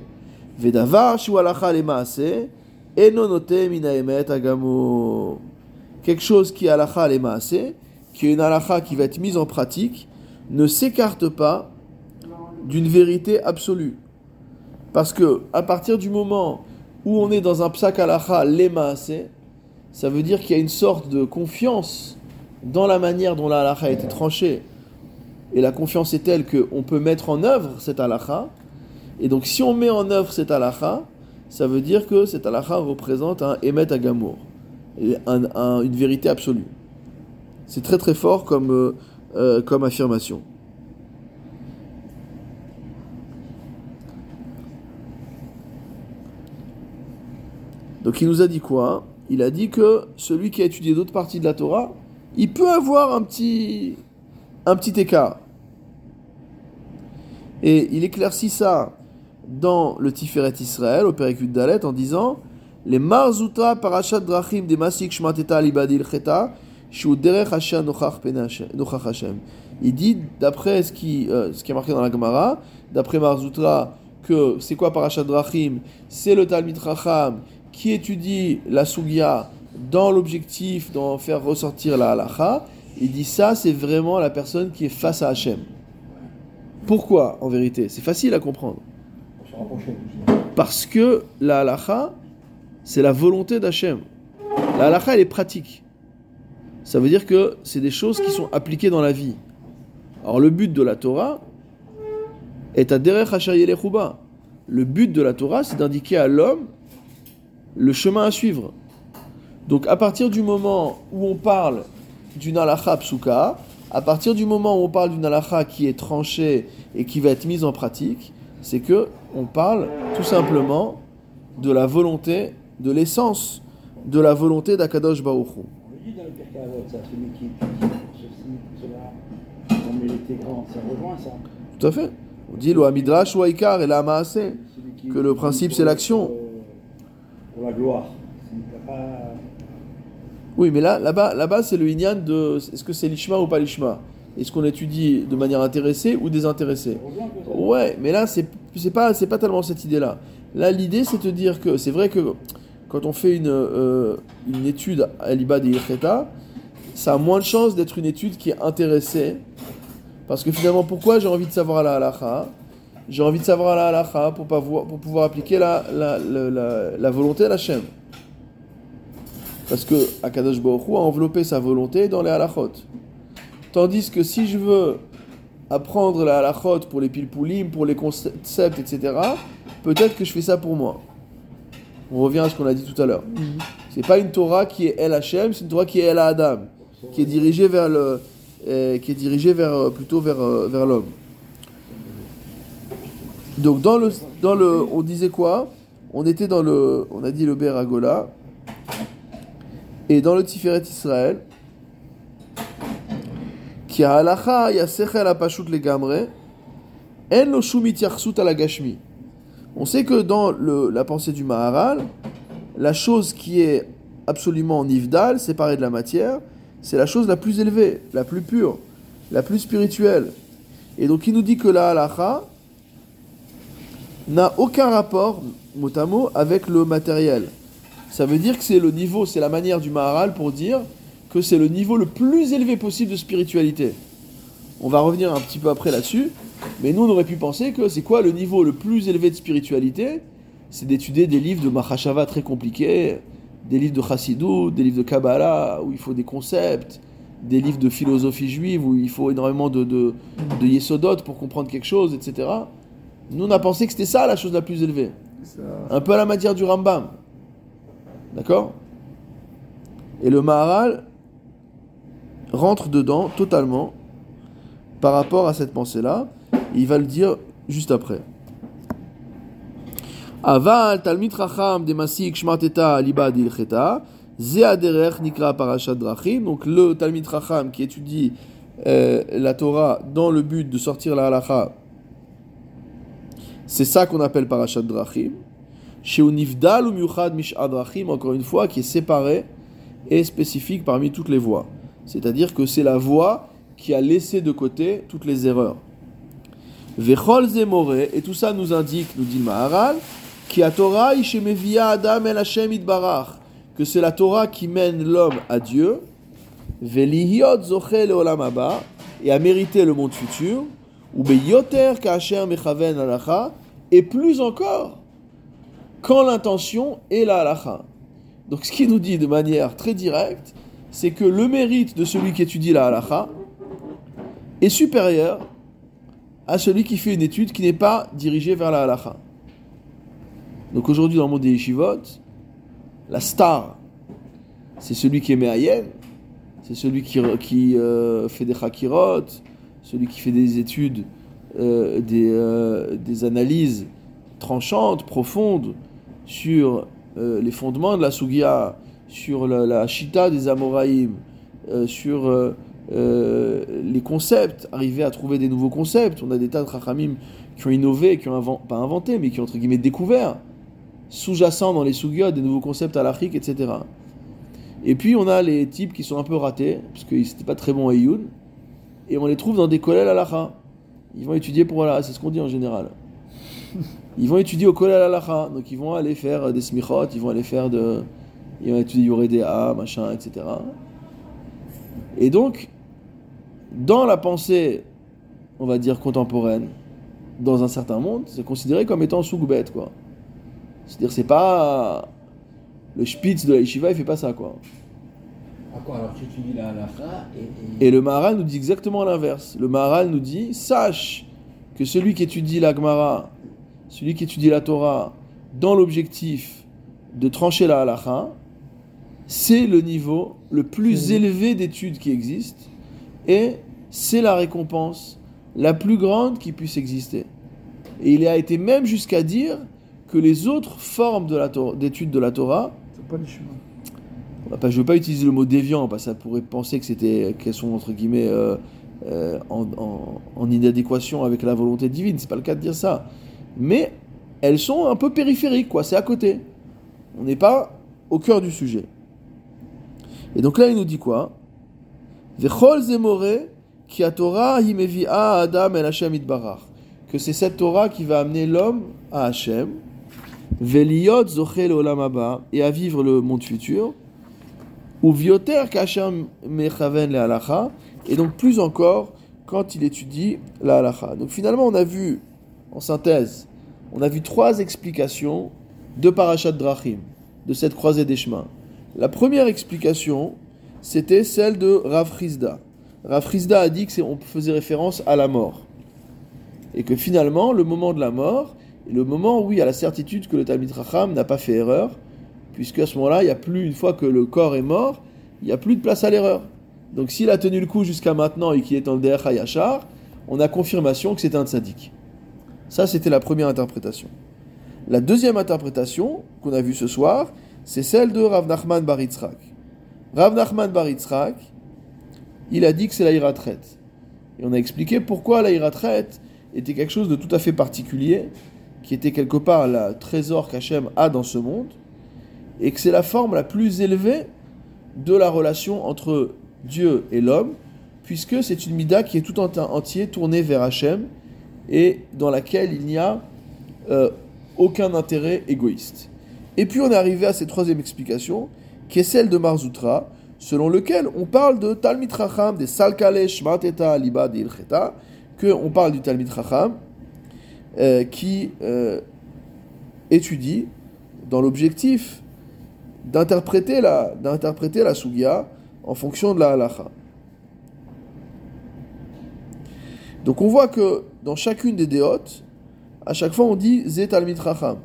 Vedavar shu alacha les maaseh, eno note mina emet agamo. Quelque chose qui est alacha les maaseh, qui est une alacha qui va être mise en pratique, ne s'écarte pas d'une vérité absolue. Parce que à partir du moment où on est dans un psak alacha maaseh, ça veut dire qu'il y a une sorte de confiance dans la manière dont la a été tranchée. Et la confiance est telle qu'on peut mettre en œuvre cette halakha. Et donc si on met en œuvre cette halakha, ça veut dire que cette halakha représente un émet agamour, une vérité absolue. C'est très très fort comme, euh, euh, comme affirmation. Donc il nous a dit quoi? Il a dit que celui qui a étudié d'autres parties de la Torah, il peut avoir un petit, un petit écart. Et il éclaircit ça dans le Tiferet Israël, au Perikut Dalet, en disant Les Marzuta Parashat Drachim de Masik Shmateta Libadil Cheta. Il dit, d'après ce qui, euh, ce qui est marqué dans la Gemara, d'après Marzutra, que c'est quoi Parashat Drachim? C'est le Talmid Racham qui étudie la Sugia dans l'objectif d'en faire ressortir la halacha. Il dit ça, c'est vraiment la personne qui est face à Hachem. Pourquoi, en vérité? C'est facile à comprendre. Parce que la halacha, c'est la volonté d'Hachem. La halacha, elle est pratique. Ça veut dire que c'est des choses qui sont appliquées dans la vie. Alors le but de la Torah est à derech Hachayel Lechuba. Le but de la Torah, c'est d'indiquer à l'homme le chemin à suivre. Donc à partir du moment où on parle d'une halacha psuka, à partir du moment où on parle d'une halacha qui est tranchée et qui va être mise en pratique, c'est que on parle tout simplement de la volonté, de l'essence de la volonté d'Akadosh Baruch Hu. Tout à fait. On dit le Midrash ou Aikar et la Que le principe, c'est l'action. Pour, la gloire. Pas. Oui, mais là, là-bas, là-bas, c'est le Inyan de est-ce que c'est l'Ishma ou pas l'Ishma? Est-ce qu'on étudie de manière intéressée ou désintéressée? Ouais, mais là, c'est c'est pas, c'est pas tellement cette idée-là. Là, l'idée, c'est de dire que c'est vrai que quand on fait une, euh, une étude à l'Ibad et Ilcheta, ça a moins de chances d'être une étude qui est intéressée. Parce que finalement, pourquoi j'ai envie de savoir la halacha? J'ai envie de savoir la halakha pour, pouvoir appliquer la, la, la, la- volonté Hachem. Parce que Akadosh Baruch Hu a enveloppé sa volonté dans les halachot. Tandis que si je veux apprendre la halachot pour les pilpoulim, pour les concepts, etc., peut-être que je fais ça pour moi. On revient à ce qu'on a dit tout à l'heure. C'est pas une Torah qui est El Hachem, c'est une Torah qui est El Adam, qui est dirigée vers le, euh, qui est dirigée vers euh, plutôt vers euh, vers l'homme. Donc dans le dans le, on disait quoi? On était dans le, on a dit le Beragola, et dans le Tiferet Israël, qui a halacha apashut legamre, en lo. On sait que dans le- la pensée du Maharal, la chose qui est absolument nivdal, séparée de la matière, c'est la chose la plus élevée, la plus pure, la plus spirituelle. Et donc il nous dit que la halacha n'a aucun rapport, mot à mot, avec le matériel. Ça veut dire que c'est le niveau, c'est la manière du Maharal pour dire que c'est le niveau le plus élevé possible de spiritualité. On va revenir un petit peu après là-dessus, mais nous on aurait pu penser que c'est quoi le niveau le plus élevé de spiritualité? C'est d'étudier des livres de Mahashava très compliqués, des livres de Chassidou, des livres de Kabbalah où il faut des concepts, des livres de philosophie juive où il faut énormément de, de, de pour comprendre quelque chose, etc. Nous on a pensé que c'était ça la chose la plus élevée. Ça- Un peu à la matière du Rambam. D'accord? Et le Maharal rentre dedans totalement par rapport à cette pensée-là. Il va le dire juste après. Aval talmid racham de masik shmarteta liba dilcheta ze aderech nikra parashat drachim. Donc le talmid racham qui étudie euh, la Torah dans le but de sortir la halacha, c'est ça qu'on appelle parashat drachim. Chez Unifdal ou Miuchad Mishadrachim, encore une fois, qui est séparé et spécifique parmi toutes les voies. C'est-à-dire que c'est la voie qui a laissé de côté toutes les erreurs. Vechol Zemore, et tout ça nous indique, nous dit le Maharal, a Torah que c'est la Torah qui mène l'homme à Dieu, Velihiot Zoche Haba, et à mériter le monde futur, ou Beyoter Kacher Mechaven Alacha, et plus encore, quand l'intention est la halacha. Donc ce qui nous dit de manière très directe, c'est que le mérite de celui qui étudie la halacha est supérieur à celui qui fait une étude qui n'est pas dirigée vers la halacha. Donc aujourd'hui dans le monde des yeshivot, la star, c'est celui qui est méayen, c'est celui qui, qui euh, fait des chakirot, celui qui fait des études, euh, des, euh, des analyses tranchantes, profondes, sur euh, les fondements de la Sugia, sur la, la Shita des Amoraïm, sur les concepts, arriver à trouver des nouveaux concepts. On a des tas de Chachamim qui ont innové, qui ont pas inventé, mais qui ont entre guillemets découvert, sous-jacent dans les Sugiot, des nouveaux concepts à l'Afrique, etc. Et puis on a les types qui sont un peu ratés, parce qu'ils n'étaient pas très bons à Iyun, et on les trouve dans des collèges à l'Acha. Ils vont étudier pour là, c'est ce qu'on dit en général. Ils vont étudier au collège à l'Alacha, donc ils vont aller faire des smichot, ils vont aller faire de. Ils vont étudier Yoredea, machin, etc. Et donc, dans la pensée, on va dire contemporaine, dans un certain monde, c'est considéré comme étant sougoubet, quoi. C'est-à-dire, c'est pas. Le spitz de la yeshiva, il fait pas ça, quoi. À quoi alors tu étudies la halakha et, et- Et le Maharal nous dit exactement l'inverse. Le Maharal nous dit sache que celui qui étudie la Gemara, celui qui étudie la Torah, dans l'objectif de trancher la halakha, c'est le niveau le plus Mhm. élevé d'études qui existe et c'est la récompense la plus grande qui puisse exister. Et il a été même jusqu'à dire que les autres formes de la Torah- d'études de la Torah C'est pas les chemins. On va pas- je ne veux pas utiliser le mot déviant, parce que ça pourrait penser que c'était qu'elles sont entre guillemets euh, euh, en, inadéquation avec la volonté divine. C'est pas le cas de dire ça, mais elles sont un peu périphériques, quoi. C'est à côté. On n'est pas au cœur du sujet. Et donc là, il nous dit quoi? Que c'est cette Torah qui va amener l'homme à Hashem. Et à vivre le monde futur. Ou vioter kashem mechaven le halacha. Et donc plus encore quand il étudie la halacha. Donc finalement, on a vu en synthèse, on a vu trois explications de Parashat Drachim, de cette croisée des chemins. La première explication, c'était celle de Rav Chizda. Rav Chizda a dit que on faisait référence à la mort. Et que finalement, le moment de la mort est le moment où il y a la certitude que le Talmid Racham n'a pas fait erreur, puisque à ce moment-là, il n'y a plus, une fois que le corps est mort, il n'y a plus de place à l'erreur. Donc s'il a tenu le coup jusqu'à maintenant et qu'il est dans le Der Hayashar, on a confirmation que c'est un tzaddik. Ça, c'était la première interprétation. La deuxième interprétation qu'on a vue ce soir, c'est celle de Rav Nachman Bar Yitzhak. Rav Nachman Bar il a dit que c'est la Hiratret. Et on a expliqué pourquoi la Hiratret était quelque chose de tout à fait particulier, qui était quelque part le trésor qu'Hachem a dans ce monde, et que c'est la forme la plus élevée de la relation entre Dieu et l'homme, puisque c'est une mida qui est tout en- entier tournée vers Hachem, et dans laquelle il n'y a euh, aucun intérêt égoïste. Et puis on est arrivé à cette troisième explication, qui est celle de Marzoutra, selon lequel on parle de Talmid Chacham, des Salkale, Shmateta, Liba, de Ilcheta, que on parle du Talmid Chacham, euh, qui euh, étudie dans l'objectif d'interpréter la, d'interpréter la Sugia en fonction de la halacha. Donc on voit que dans chacune des déotes, à chaque fois on dit Zet Talmid Chacham.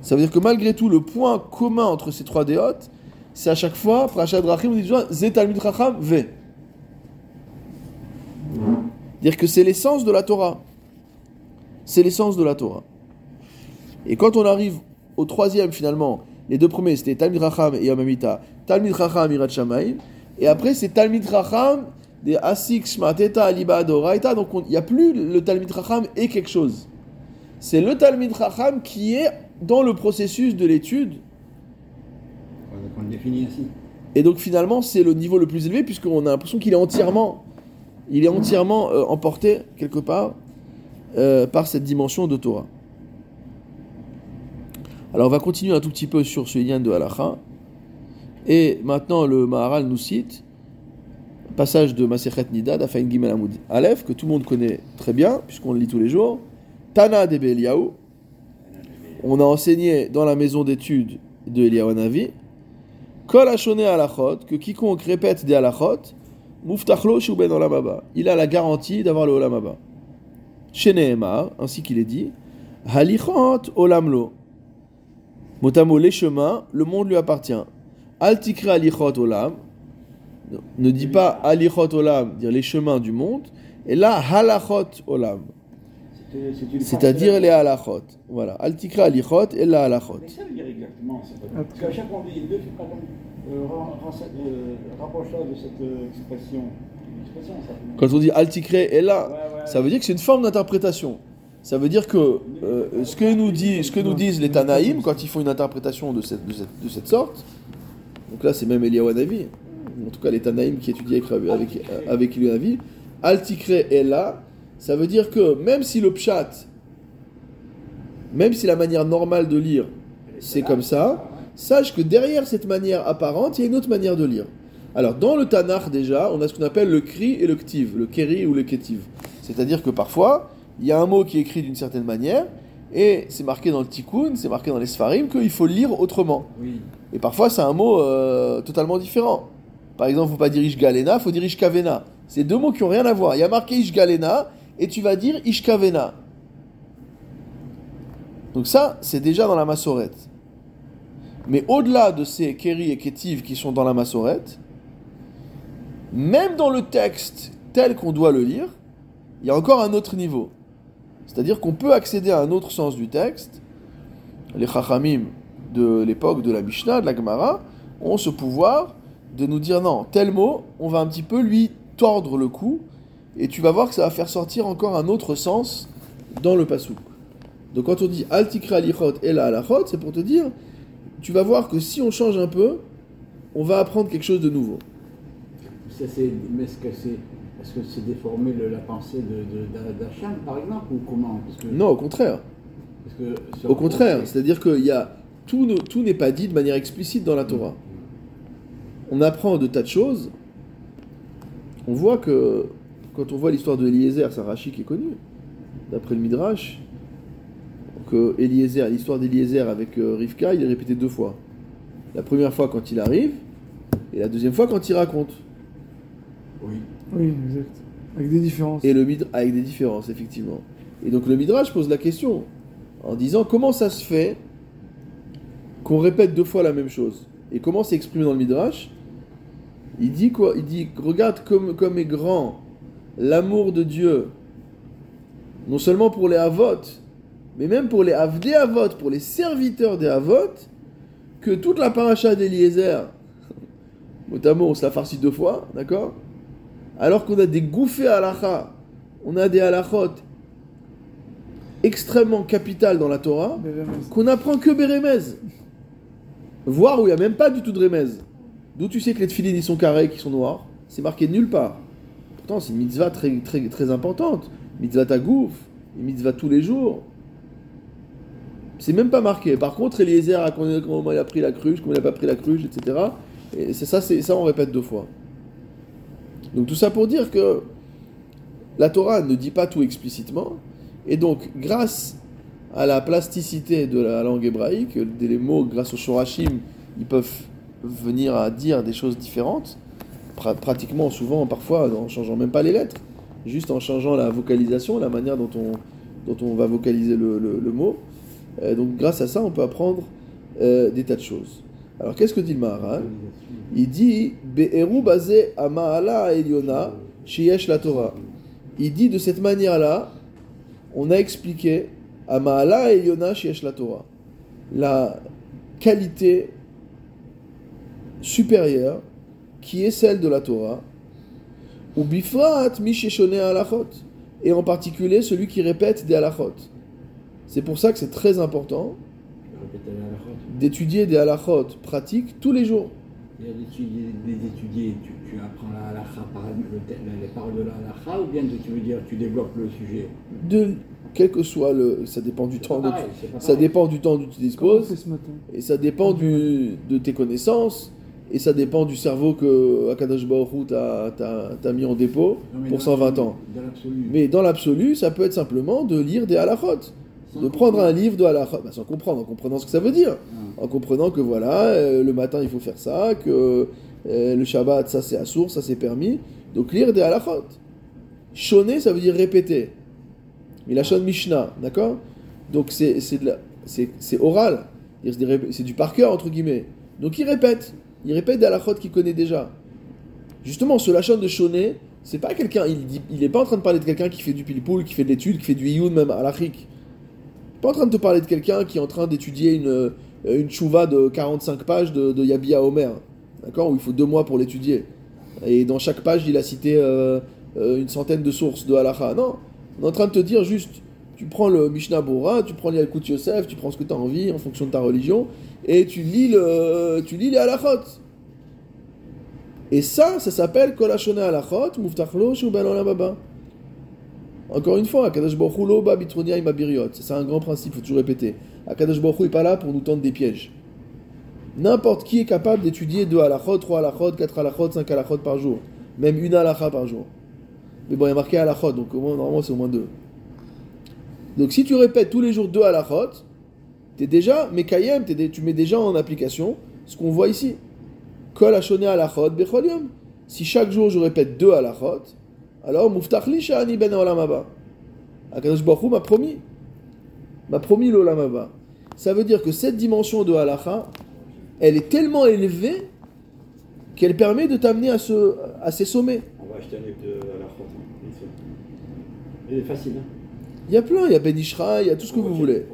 Ça veut dire que malgré tout, le point commun entre ces trois déotes, c'est à chaque fois, Prachad Rachim, on dit Zet Talmid Chacham Ve. Dire que c'est l'essence de la Torah. C'est l'essence de la Torah. Et quand on arrive au troisième finalement, les deux premiers c'était Talmid Racham et Yom Hamita, Talmid Racham Irat et après c'est Talmid Racham des Asik Shmateta Aliba Adoraita, donc on- il n'y a plus le Talmid Racham et quelque chose. C'est le Talmid Racham qui est dans le processus de l'étude, on le définit ainsi. et donc finalement c'est le niveau le plus élevé puisqu'on a l'impression qu'il est entièrement, il est entièrement euh, emporté quelque part euh, par cette dimension de Torah. Alors on va continuer un tout petit peu sur ce lien de Halacha. Et maintenant le Maharal nous cite passage de Masechet Nida d'Afain Gimel Amoud Aleph que tout le monde connaît très bien puisqu'on le lit tous les jours. Tana de. On a enseigné dans la maison d'études de Eliyahu Hanavi Kol Halachot que quiconque répète des Halachot Muftachlo Shuben Olam Haba. Il a la garantie d'avoir le Olam Haba. Chez ainsi qu'il est dit Halichot Olamlo. Motamo les chemins, le monde lui appartient. Altikre alichot olam. Ne dis pas alichot olam, dire les chemins du monde. Et là, halachot olam. C'est-à-dire les halachot. Voilà. Altikre alichot et la halachot. Mais ça veut dire exactement ça. Parce qu'à chaque fois on dit deux, pardon, euh, euh, rapproche-toi de cette euh, expression. Une expression ça. Quand on dit altikre et là, ça veut dire que c'est une forme d'interprétation. Ça veut dire que euh, ce, que nous ce que nous disent les Tanaïm quand ils font une interprétation de cette, de cette, de cette sorte, donc là c'est même Eliyahu Hanavi, en tout cas les Tanaïm qui étudient avec, avec, avec Eliyahu Hanavi, Altikre est là, ça veut dire que même si le pshat, même si la manière normale de lire c'est comme ça, sache que derrière cette manière apparente, il y a une autre manière de lire. Alors, dans le Tanakh, déjà, on a ce qu'on appelle le kri et le ktiv, le keri ou le ketiv. C'est-à-dire que parfois, il y a un mot qui est écrit d'une certaine manière, et c'est marqué dans le tikkun, c'est marqué dans les sfarim, qu'il faut le lire autrement. Oui. Et parfois, c'est un mot euh, totalement différent. Par exemple, il ne faut pas dire Ishgalena, il faut dire Ishkavena. C'est deux mots qui n'ont rien à voir. Il y a marqué Ishgalena, et tu vas dire Ishkavena. Donc ça, c'est déjà dans la massorette. Mais au-delà de ces keri et ketiv qui sont dans la massorette, même dans le texte tel qu'on doit le lire, il y a encore un autre niveau. C'est-à-dire qu'on peut accéder à un autre sens du texte. Les chachamim de l'époque de la Mishnah, de la Gemara, ont ce pouvoir de nous dire non, tel mot, on va un petit peu lui tordre le cou, et tu vas voir que ça va faire sortir encore un autre sens dans le pasouk. Donc quand on dit altikra lichot et la halachot, c'est pour te dire, tu vas voir que si on change un peu, on va apprendre quelque chose de nouveau. Ça, c'est, est-ce que c'est, déformer le- la pensée de, de, d'Hacham, par exemple, ou comment que, Non, au contraire. que Au contraire, c'est-à-dire que y a, tout, ne- tout n'est pas dit de manière explicite dans la Torah. On apprend de tas de choses. On voit que quand on voit l'histoire de Eliezer, c'est Rashi qui est connu, d'après le Midrash, que Eliezer, l'histoire d'Eliezer avec euh, Rivka, il est répété deux fois. La première fois quand il arrive, et la deuxième fois quand il raconte. Oui. Oui, exact. Avec des différences. Et le Mid- avec des différences, effectivement. Et donc le Midrash pose la question en disant comment ça se fait qu'on répète deux fois la même chose? Et comment c'est exprimé dans le Midrash? Il dit quoi? Il dit regarde comme, comme est grand l'amour de Dieu, non seulement pour les Havot, mais même pour les Avdé Havot, pour les serviteurs des Havot, que toute la paracha d'Eliezer, notamment on se la farcit deux fois, d'accord? Alors qu'on a des gouffés halakha, on a des halachot extrêmement capitales dans la Torah, qu'on apprend que Bérémez. Voire où il n'y a même pas du tout de Rémez. D'où tu sais que les tefilines ils sont carrés, qui sont noirs C'est marqué nulle part. Pourtant, c'est une mitzvah très, très, très importante. Mitzvah tagouf, une mitzvah tous les jours. C'est même pas marqué. Par contre, Eliezer a comment comment il a pris la cruche, comment il n'a pas pris la cruche, etc. Et c'est ça, c'est ça, on répète deux fois. Donc tout ça pour dire que la Torah ne dit pas tout explicitement, et donc grâce à la plasticité de la langue hébraïque, les mots, grâce au shorashim, ils peuvent venir à dire des choses différentes, pra- pratiquement, souvent, parfois, en changeant même pas les lettres, juste en changeant la vocalisation, la manière dont on, dont on va vocaliser le mot. Euh, donc grâce à ça, on peut apprendre euh, des tas de choses. Alors qu'est-ce que dit le Maharal? Il dit La Torah. Il dit de cette manière-là, on a expliqué Amaala Eliona Sheyesh la Torah. La qualité supérieure qui est celle de la Torah. Ou bifrat mi sheshone halachot. Et en particulier celui qui répète des halachot. C'est pour ça que c'est très important d'étudier des halachot pratiques tous les jours. D'étudier, des étudier, tu, tu apprends la halakha par le, les paroles de la halakha ou bien tu veux dire tu développes le sujet? De quel que soit le ça dépend du temps pareil, ça dépend du temps dont tu disposes fait ce matin? et ça dépend du, de tes connaissances et ça dépend du cerveau que Akadash Hu t'a mis en dépôt Non, pour dans 120 l'absolu- ans. Dans. Mais dans l'absolu, ça peut être simplement de lire des halachot, Sans de prendre un livre de halachot, bah, sans comprendre, en comprenant ce que ça veut dire, Ah. en comprenant que voilà, euh, le matin il faut faire ça, que euh, le Shabbat ça c'est assour, ça c'est permis, donc lire des halachot. Shoner ça veut dire répéter. Mais la shon Mishnah, d'accord? Donc c'est oral, C'est du par cœur entre guillemets. Donc il répète, il répète des halachot qu'il connaît déjà. Justement, ce lachon de Shoné, c'est pas quelqu'un, il dit, il est pas en train de parler de quelqu'un qui fait du pilpoul, qui fait de l'étude, qui fait du iyun même à l'achik. Pas en train de te parler de quelqu'un qui est en train d'étudier une, euh, chouva de 45 pages de, de Yabi d'accord, où il faut deux mois pour l'étudier. Et dans chaque page, il a cité euh, euh, une centaine de sources de halacha. Non, on est en train de te dire juste, tu prends le Mishnah Bora, tu prends l'Yalkut Yosef, tu prends ce que tu as envie en fonction de ta religion, et tu lis, le, tu lis les halachot. Et ça, ça s'appelle Kol Hashone Halachot, Muftachlo Shu Ben Olam. Encore une fois, Akadosh Baruch Hu Lo Ba Bitronia Im Abiriot. C'est un grand principe, il faut toujours répéter. Akadosh Baruch n'est pas là pour nous tendre des pièges. N'importe qui est capable d'étudier deux halachot, trois halachot, quatre halachot, cinq halachot par jour. Même une halacha par jour. Mais bon, il y a marqué halachot, donc au moins, normalement c'est au moins deux. Donc si tu répètes tous les jours deux halachot, t'es déjà, t'es dé- tu mets déjà en application ce qu'on voit ici. Kol Hashone Halachot Bechol Yom. Si chaque jour je répète deux halachot, alors Muftach li sha'ani ben olam haba. Akadosh Baruch m'a promis. M'a promis l'olam haba. Ça veut dire que cette dimension de halacha, elle est tellement élevée qu'elle permet de t'amener à, ce, à ces sommets. On va acheter un livre de la Chorte. Il est facile. Hein Il y a plein, il y a Ben Ishra, il y a tout ce que vous voulez.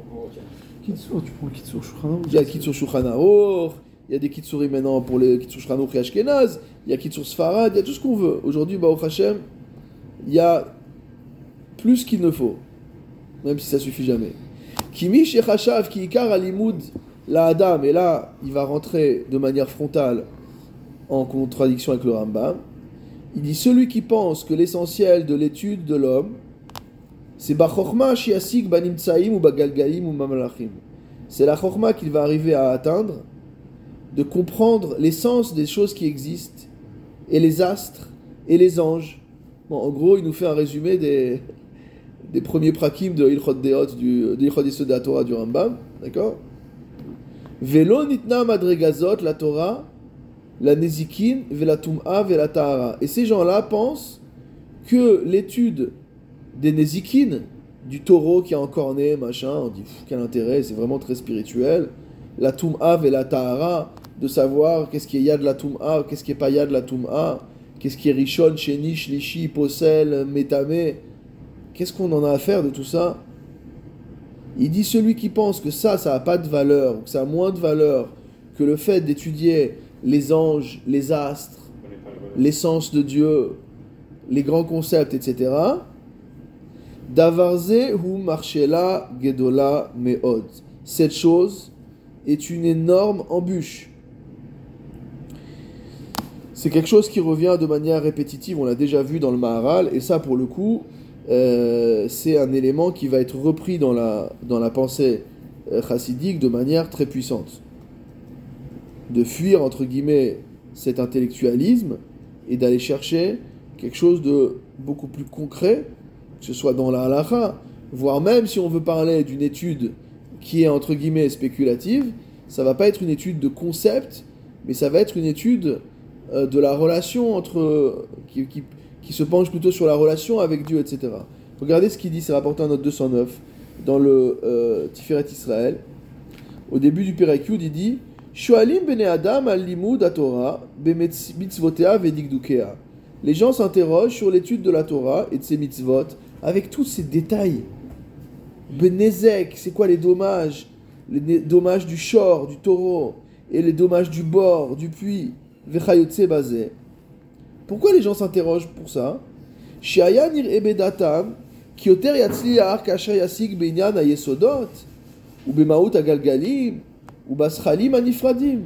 Kitsur, tu prends Kitsur Il y a Kitsur Shulchan Aruch, il y a des Kitsurim maintenant pour les Kitsur Shulchan Aruch et Ashkenaz, il y a Kitsur Sfarad, il y a tout ce qu'on veut. Aujourd'hui, Baruch Hashem, il y a plus qu'il ne faut, même si ça suffit jamais. Kimi Shechashav ki ikar alimud la Adam, et là, il va rentrer de manière frontale en contradiction avec le Rambam. Il dit celui qui pense que l'essentiel de l'étude de l'homme, c'est Bachorma Shiasik ou ou Mamalachim. C'est la Chorma qu'il va arriver à atteindre, de comprendre l'essence des choses qui existent, et les astres, et les anges, Bon, en gros, il nous fait un résumé des, des premiers prakim de Ilchot Deot, du, de Ilchot la Torah du Rambam. D'accord? Velo nitna madregazot, la Torah, la nezikin, vela tum'a, vela tahara. Et ces gens-là pensent que l'étude des nezikin, du taureau qui a encore né, machin, on dit pff, quel intérêt, c'est vraiment très spirituel. La tum'a, vela tahara, de savoir qu'est-ce qu'il y a de la tum'a, qu'est-ce qui est pas y a de la qu'est-ce qui est rishon, sheni, shlishi, posel, metame. Qu'est-ce qu'on en a à faire de tout ça? Il dit celui qui pense que ça, ça n'a pas de valeur, ou que ça a moins de valeur que le fait d'étudier les anges, les astres, l'essence de Dieu, les grands concepts, etc. Davarze hu marshela gedola meod. Cette chose est une énorme embûche. C'est quelque chose qui revient de manière répétitive, on l'a déjà vu dans le Maharal, et ça pour le coup, euh, c'est un élément qui va être repris dans la, dans la pensée euh, chassidique de manière très puissante. De fuir, entre guillemets, cet intellectualisme et d'aller chercher quelque chose de beaucoup plus concret, que ce soit dans la halakha, voire même si on veut parler d'une étude qui est, entre guillemets, spéculative, ça va pas être une étude de concept, mais ça va être une étude euh, de la relation entre... qui, qui, qui se penche plutôt sur la relation avec Dieu, etc. Regardez ce qu'il dit, c'est rapporté en note 209, dans le euh, Tiferet Israël. Au début du Perakyud, il dit Shoalim bene Adam al limud Torah mitzvotea. Les gens s'interrogent sur l'étude de la Torah et de ses mitzvot avec tous ces détails. Benezek, c'est quoi les dommages? Les dommages du shor, du taureau, et les dommages du bord, du puits. Pourquoi les gens s'interrogent pour ça?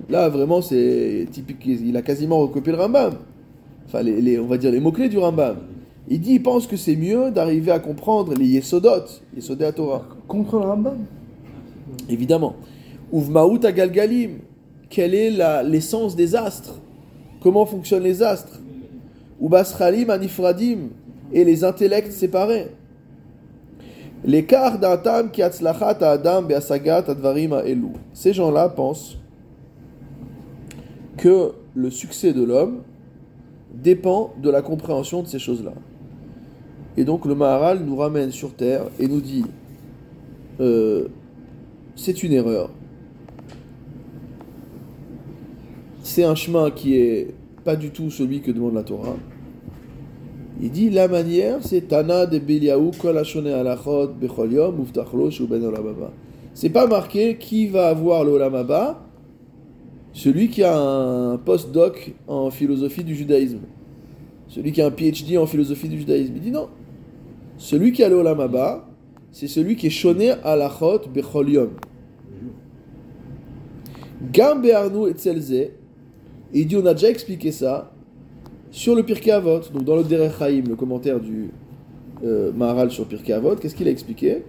Là, vraiment, c'est typique. Il a quasiment recopié le Rambam. Enfin, les, les- on va dire les mots-clés du Rambam. Il dit, il pense que c'est mieux d'arriver à comprendre les yesodot, yesodé à Torah. Contre le Rambam? Évidemment. Uvmaout agalgalim. Quelle est l'essence des astres? Comment fonctionnent les astres? Ubaschalim anifradim. Et les intellects séparés. L'écart d'un tam qui atzlachat à Adam beasagat advarim elu. Ces gens-là pensent que le succès de l'homme dépend de la compréhension de ces choses-là. Et donc le Maharal nous ramène sur terre et nous dit euh, c'est une erreur. C'est un chemin qui est pas du tout celui que demande la Torah. Il dit la manière, c'est Tana de Beliaou kol hashone alachot bechol yom uftach lo shu ben olam haba. C'est pas marqué qui va avoir le olam haba, celui qui a un post-doc en philosophie du judaïsme, celui qui a un PhD en philosophie du judaïsme. Il dit non. Celui qui a le olam haba, c'est celui qui est shoné alachot bechol yom. Gam be'arnu etzelze. Et il dit, on a déjà expliqué ça sur le Pirkei Avot, donc dans le Derech Chaim, le commentaire du euh, Maharal sur Pirkei Avot, qu'est-ce qu'il a expliqué?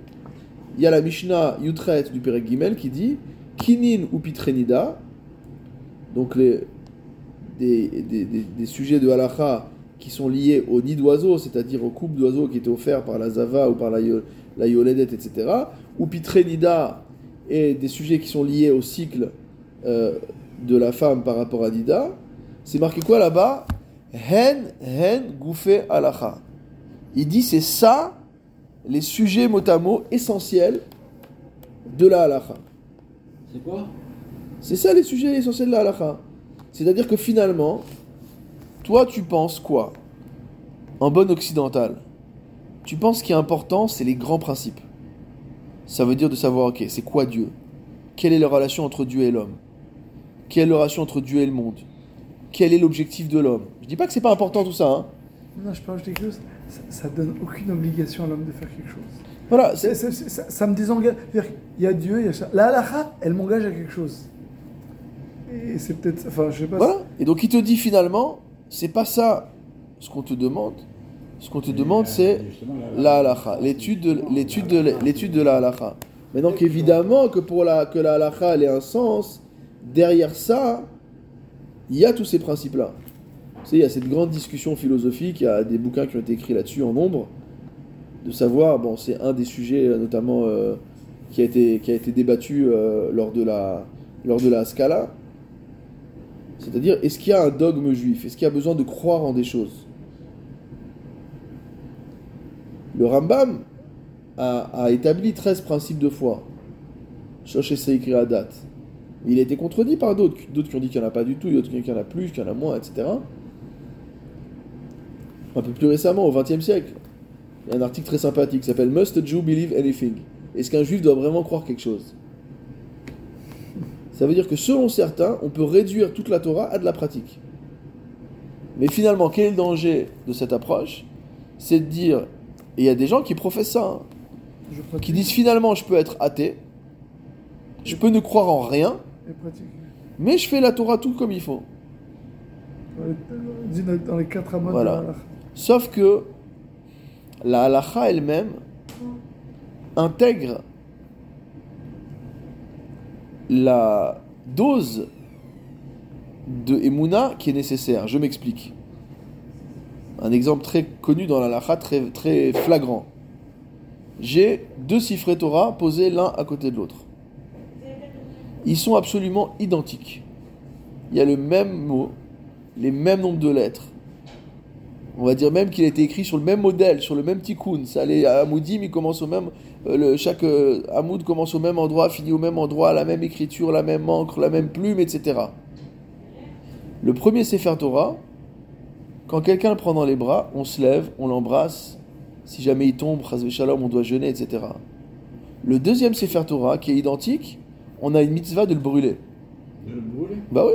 Il y a la Mishnah Yutret du Perek Gimel qui dit Kinin ou Pitrenida, donc les, des, des, des- des sujets de halacha qui sont liés au nid d'oiseau, c'est-à-dire au couple d'oiseaux qui était offert par la Zava ou par la, la Yoledet, etc. Ou Pitrenida et des sujets qui sont liés au cycle euh, de la femme par rapport à Nida. C'est marqué quoi là-bas? Hen, hen, gouffé halacha. Il dit c'est ça les sujets mot à mot essentiels de la halacha. C'est quoi? C'est ça les sujets essentiels de la halakha. C'est-à-dire que finalement, toi tu penses quoi? En bon occidental, tu penses qu'il est important, c'est les grands principes. Ça veut dire de savoir, ok, c'est quoi Dieu? Quelle est la relation entre Dieu et l'homme? Quelle est la relation entre Dieu et le monde? Quel est l'objectif de l'homme? Je dis pas que c'est pas important tout ça. hein. Non, je rajouter quelque chose. Ça, ça donne aucune obligation à l'homme de faire quelque chose. Voilà, c'est- C'est- c'est- ça, ça me désengage. Qu'il y a Dieu, il y a ça. La halakha, elle m'engage à quelque chose. Et c'est peut-être. Enfin, je sais pas. Voilà. Et donc il te dit finalement, c'est pas ça ce qu'on te demande. Ce qu'on te demande, c'est la halakha, l'étude de l'étude de l'étude de la halakha. Mais donc évidemment que pour la que la halakha elle ait un sens, derrière ça, il y a tous ces principes là. Tu sais, il y a cette grande discussion philosophique, il y a des bouquins qui ont été écrits là-dessus en nombre, de savoir, bon, c'est un des sujets euh, notamment euh, qui, a été, débattu euh, lors, de la, lors de la Scala. C'est-à-dire, est-ce qu'il y a un dogme juif? Est-ce qu'il y a besoin de croire en des choses? Le Rambam a, établi 13 principes de foi. Shosh et Il a été contredit par d'autres, d'autres qui ont dit qu'il n'y en a pas du tout, d'autres qui ont dit qu'il y en a plus, qu'il y en a moins, etc. Un peu plus récemment, au XXe siècle, il y a un article très sympathique qui s'appelle Must a Jew believe anything? Est-ce qu'un juif doit vraiment croire quelque chose? Ça veut dire que selon certains, on peut réduire toute la Torah à de la pratique. Mais finalement, quel est le danger de cette approche? C'est de dire, et il y a des gens qui professent ça, hein, qui disent finalement je peux être athée, je peux ne croire en rien. Mais je fais la Torah tout comme il faut. Dans les- dit dans- les quatre Voilà. de la halakha. Sauf que la halacha elle-même intègre la dose de Emouna qui est nécessaire. Je m'explique. Un exemple très connu dans la halacha, très, très flagrant. J'ai deux siffrets Torah posés l'un à côté de l'autre. Ils sont absolument identiques. Il y a le même mot, les mêmes nombres de lettres. On va dire même qu'il a été écrit sur le même modèle, sur le même tikkun. Ça, les Hamoudim, ils commencent au même. euh, le, chaque euh, Hamoud commence au même endroit, finit au même endroit, la même écriture, la même encre, la même plume, etc. Le premier Sefer Torah, quand quelqu'un le prend dans les bras, on se lève, on l'embrasse. Si jamais il tombe, on doit jeûner, etc. Le deuxième Sefer Torah, qui est identique, on a une mitzvah de le brûler. De le brûler? Bah oui.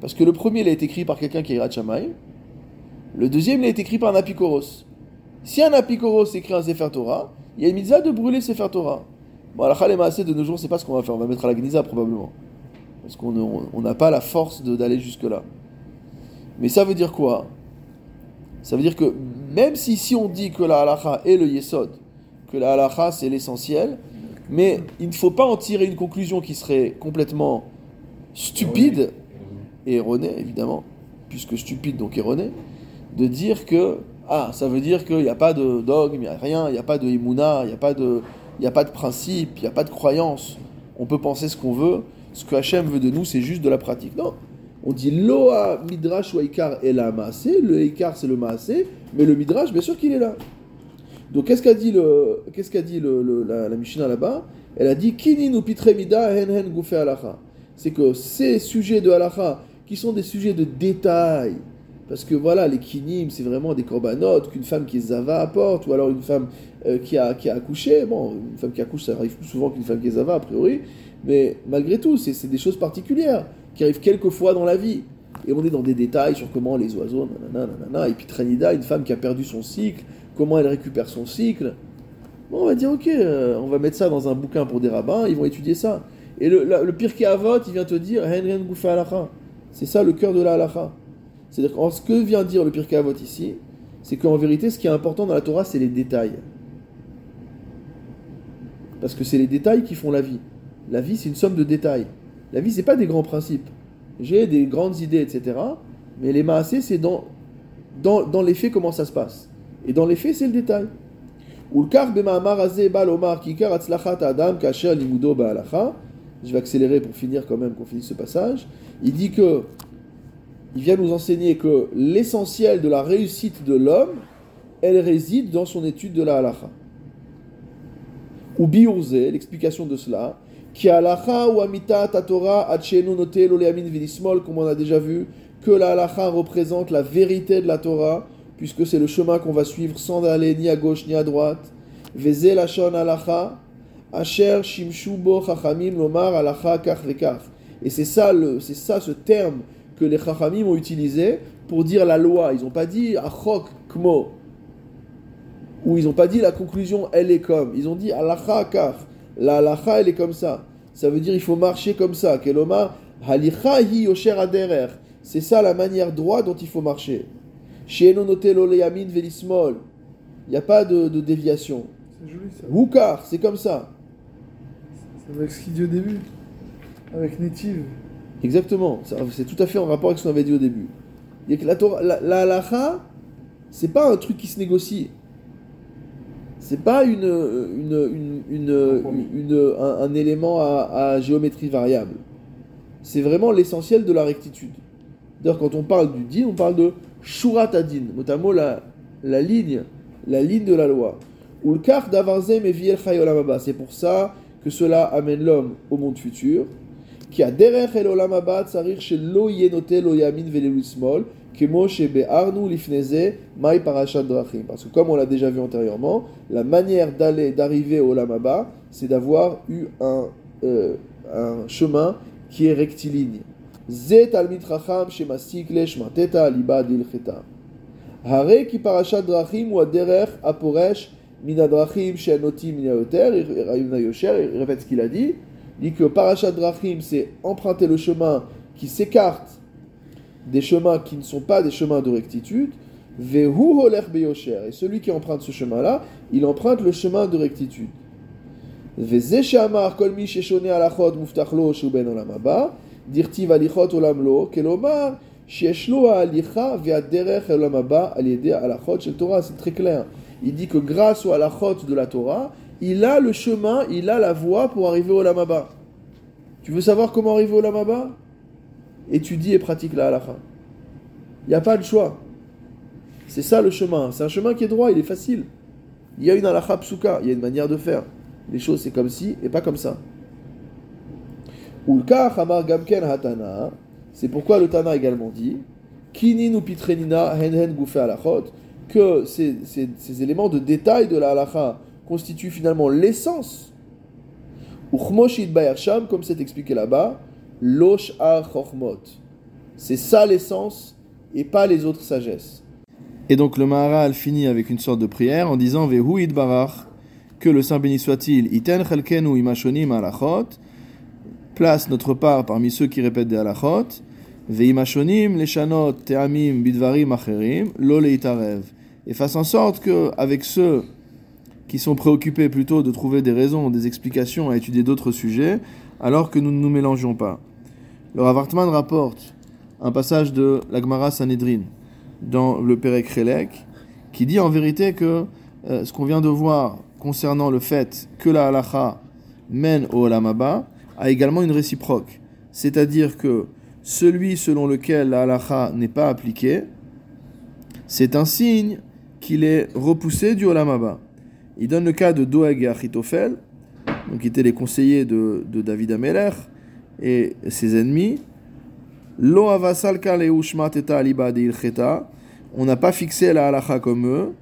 Parce que le premier, il a été écrit par quelqu'un qui est Hirat Shamayim. Le deuxième, il a été écrit par un apikoros. Si un apikoros écrit un Sefer Torah, il y a une mitzvah de brûler Sefer Torah. Bon, Khalem assez de nos jours, c'est pas ce qu'on va faire. On va mettre à la Gnisa probablement. Parce qu'on on- on n'a pas la force d'aller jusque-là. Mais ça veut dire quoi? Ça veut dire que même si ici on dit que la halacha est le yesod, que la halacha c'est l'essentiel, mais il ne faut pas en tirer une conclusion qui serait complètement stupide et erronée, évidemment, puisque stupide donc erronée, de dire que ah, ça veut dire qu'il n'y a pas de dogme, il n'y a rien, il n'y a pas de imuna, il n'y a pas de, il n'y a pas de principe, il n'y a pas de croyance. On peut penser ce qu'on veut. Ce que Hachem veut de nous, c'est juste de la pratique. Non. On dit loa midrash ou ikar et la maasé. Le ikar c'est le maasé, mais le midrash, bien sûr qu'il est là. Donc qu'est-ce qu'a dit le, qu'est-ce qu'a dit la, la là-bas? Elle a dit kinin ou pitre mida hen hen goufe. C'est que ces sujets de halacha qui sont des sujets de détail, parce que voilà, les kinim, c'est vraiment des corbanotes qu'une femme qui est zava apporte, ou alors une femme euh, qui, a, qui a accouché. Bon, une femme qui accouche, ça arrive plus souvent qu'une femme qui est zava, a priori. Mais malgré tout, c'est c'est des choses particulières qui arrivent quelques fois dans la vie. Et on est dans des détails sur comment les oiseaux, nanana, nanana. Et puis une femme qui a perdu son cycle, comment elle récupère son cycle. On va dire, ok, euh, on va mettre ça dans un bouquin pour des rabbins, ils vont étudier ça. Et le, la- le il vient te dire. C'est ça le cœur de la halacha. C'est-à-dire que ce que vient dire le Pirkei Avot ici, c'est qu'en vérité, ce qui est important dans la Torah, c'est les détails. Parce que c'est les détails qui font la vie. La vie, c'est une somme de détails. La vie, c'est pas des grands principes. J'ai des grandes idées, etc. Mais les maasés, c'est dans, dans les faits comment ça se passe. Et dans les faits, c'est le détail. Je vais accélérer pour finir quand même, qu'on finisse ce passage. Il dit que il vient nous enseigner que l'essentiel de la réussite de l'homme, elle réside dans son étude de la halacha. Ou biurze, l'explication de cela, qui halacha ou tatora achenu noté l'oleamin vinismol, comme on a déjà vu, que la halacha représente la vérité de la Torah, puisque c'est le chemin qu'on va suivre sans aller ni à gauche ni à droite. Veze halacha, asher shimshu chachamim lomar halacha kach. Et c'est ça, c'est ça ce terme que les chachamim ont utilisé pour dire la loi. Ils n'ont pas dit achok kmo. Ou ils n'ont pas dit la conclusion, elle est comme. Ils ont dit halacha kach. La halacha, elle est comme ça. Ça veut dire il faut marcher comme ça. Keloma, halicha hi aderer. C'est ça la manière droite dont il faut marcher. Il n'y a pas de, de déviation. C'est joli ça. Wukar, c'est comme ça. C'est avec ce qu'il dit au début. Avec Native. Exactement. C'est tout à fait en rapport avec ce qu'on avait dit au début. Et que la, Torah, la, la halacha, c'est pas un truc qui se négocie. C'est pas une, une, une, une- une- un, un élément à, à géométrie variable. C'est vraiment l'essentiel de la rectitude. D'ailleurs, quand on parle du din, on parle de shurat adin, notamment la, la ligne, la ligne de la loi. Ou le kar d'avarzem et. C'est pour ça que cela amène l'homme au monde futur. Qui a derech el olam haba tsarir shelo yenote lo yamin velelu smol kemo shebe'arnu lifneze mai parashat drachim. Parce que comme on l'a déjà vu antérieurement, la manière d'aller, d'arriver au olam haba, c'est d'avoir eu un, euh, un chemin qui est rectiligne. Zet talmid chacham shemasik le shmateta aliba dilcheta. הרי כי פרשת דרכים הוא הדרך הפורש מן הדרכים שהנוטים מן היותר, מן היושר, il répète ce qu'il a dit, il dit que parachat drachim c'est emprunter le chemin qui s'écarte des chemins qui ne sont pas des chemins de rectitude, vehu holech beyosher, et celui qui emprunte ce chemin-là, il emprunte le chemin de rectitude. וזה שאמר כל מי ששונה הלכות מובטח לו שהוא בן עולם הבא, דכתיב הליכות עולם לו, כלומר שיש לו ההליכה והדרך אל עולם הבא על ידי ההלכות של תורה, c'est très clair. Il dit que grâce aux halachot de la Torah, il a le chemin, il a la voie pour arriver au Olam Haba. Tu veux savoir comment arriver au Olam Haba Étudie et pratique la halakha. Il n'y a pas de choix. C'est ça le chemin. C'est un chemin qui est droit, il est facile. Il y a une halakha psuka, il y a une manière de faire. Les choses c'est comme ci et pas comme ça. C'est pourquoi le Tana également dit Kinin pitrenina hen hen que ces, ces- éléments de détail de la halacha constituent finalement l'essence. Comme c'est expliqué là-bas, losh. C'est ça l'essence et pas les autres sagesses. Et donc le Maharal finit avec une sorte de prière en disant Vehu idbarach, que le Saint béni soit-il, iten chelkenu imashonim halachot, place notre part parmi ceux qui répètent des halachot, veimashonim leshanot teamim bidvarim acherim, lo leitarev. Et fasse en sorte que, avec ceux qui sont préoccupés plutôt de trouver des raisons, des explications à étudier d'autres sujets, alors que nous ne nous mélangeons pas. Le Rav Hartman rapporte un passage de la Gemara Sanhedrin dans le Perek Relek qui dit en vérité que euh, ce qu'on vient de voir concernant le fait que la halacha mène au Olam Haba a également une réciproque. C'est-à-dire que celui selon lequel la halacha n'est pas appliquée, c'est un signe qu'il est repoussé du Olam Haba. Il donne le cas de Doeg et Achitophel, qui étaient les conseillers de, David Ameler et ses ennemis. On n'a pas fixé la halacha comme eux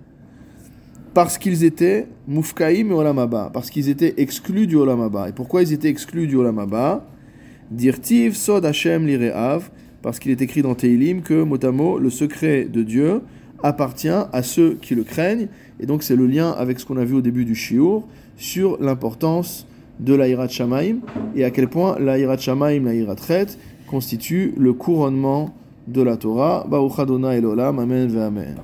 parce qu'ils étaient mufkaïm et olam haba, parce qu'ils étaient exclus du olam haba. Et pourquoi ils étaient exclus du olam haba? Dirtiv sod Hashem lireav, parce qu'il est écrit dans Teilim que motamo le secret de Dieu appartient à ceux qui le craignent. Et donc c'est le lien avec ce qu'on a vu au début du shiur sur l'importance de l'Aïrat Shamaim et à quel point l'Aïrat Shamaim, l'Aïrat Chet, constitue le couronnement de la Torah. Baruch Adonai Elolam, Amen Amen.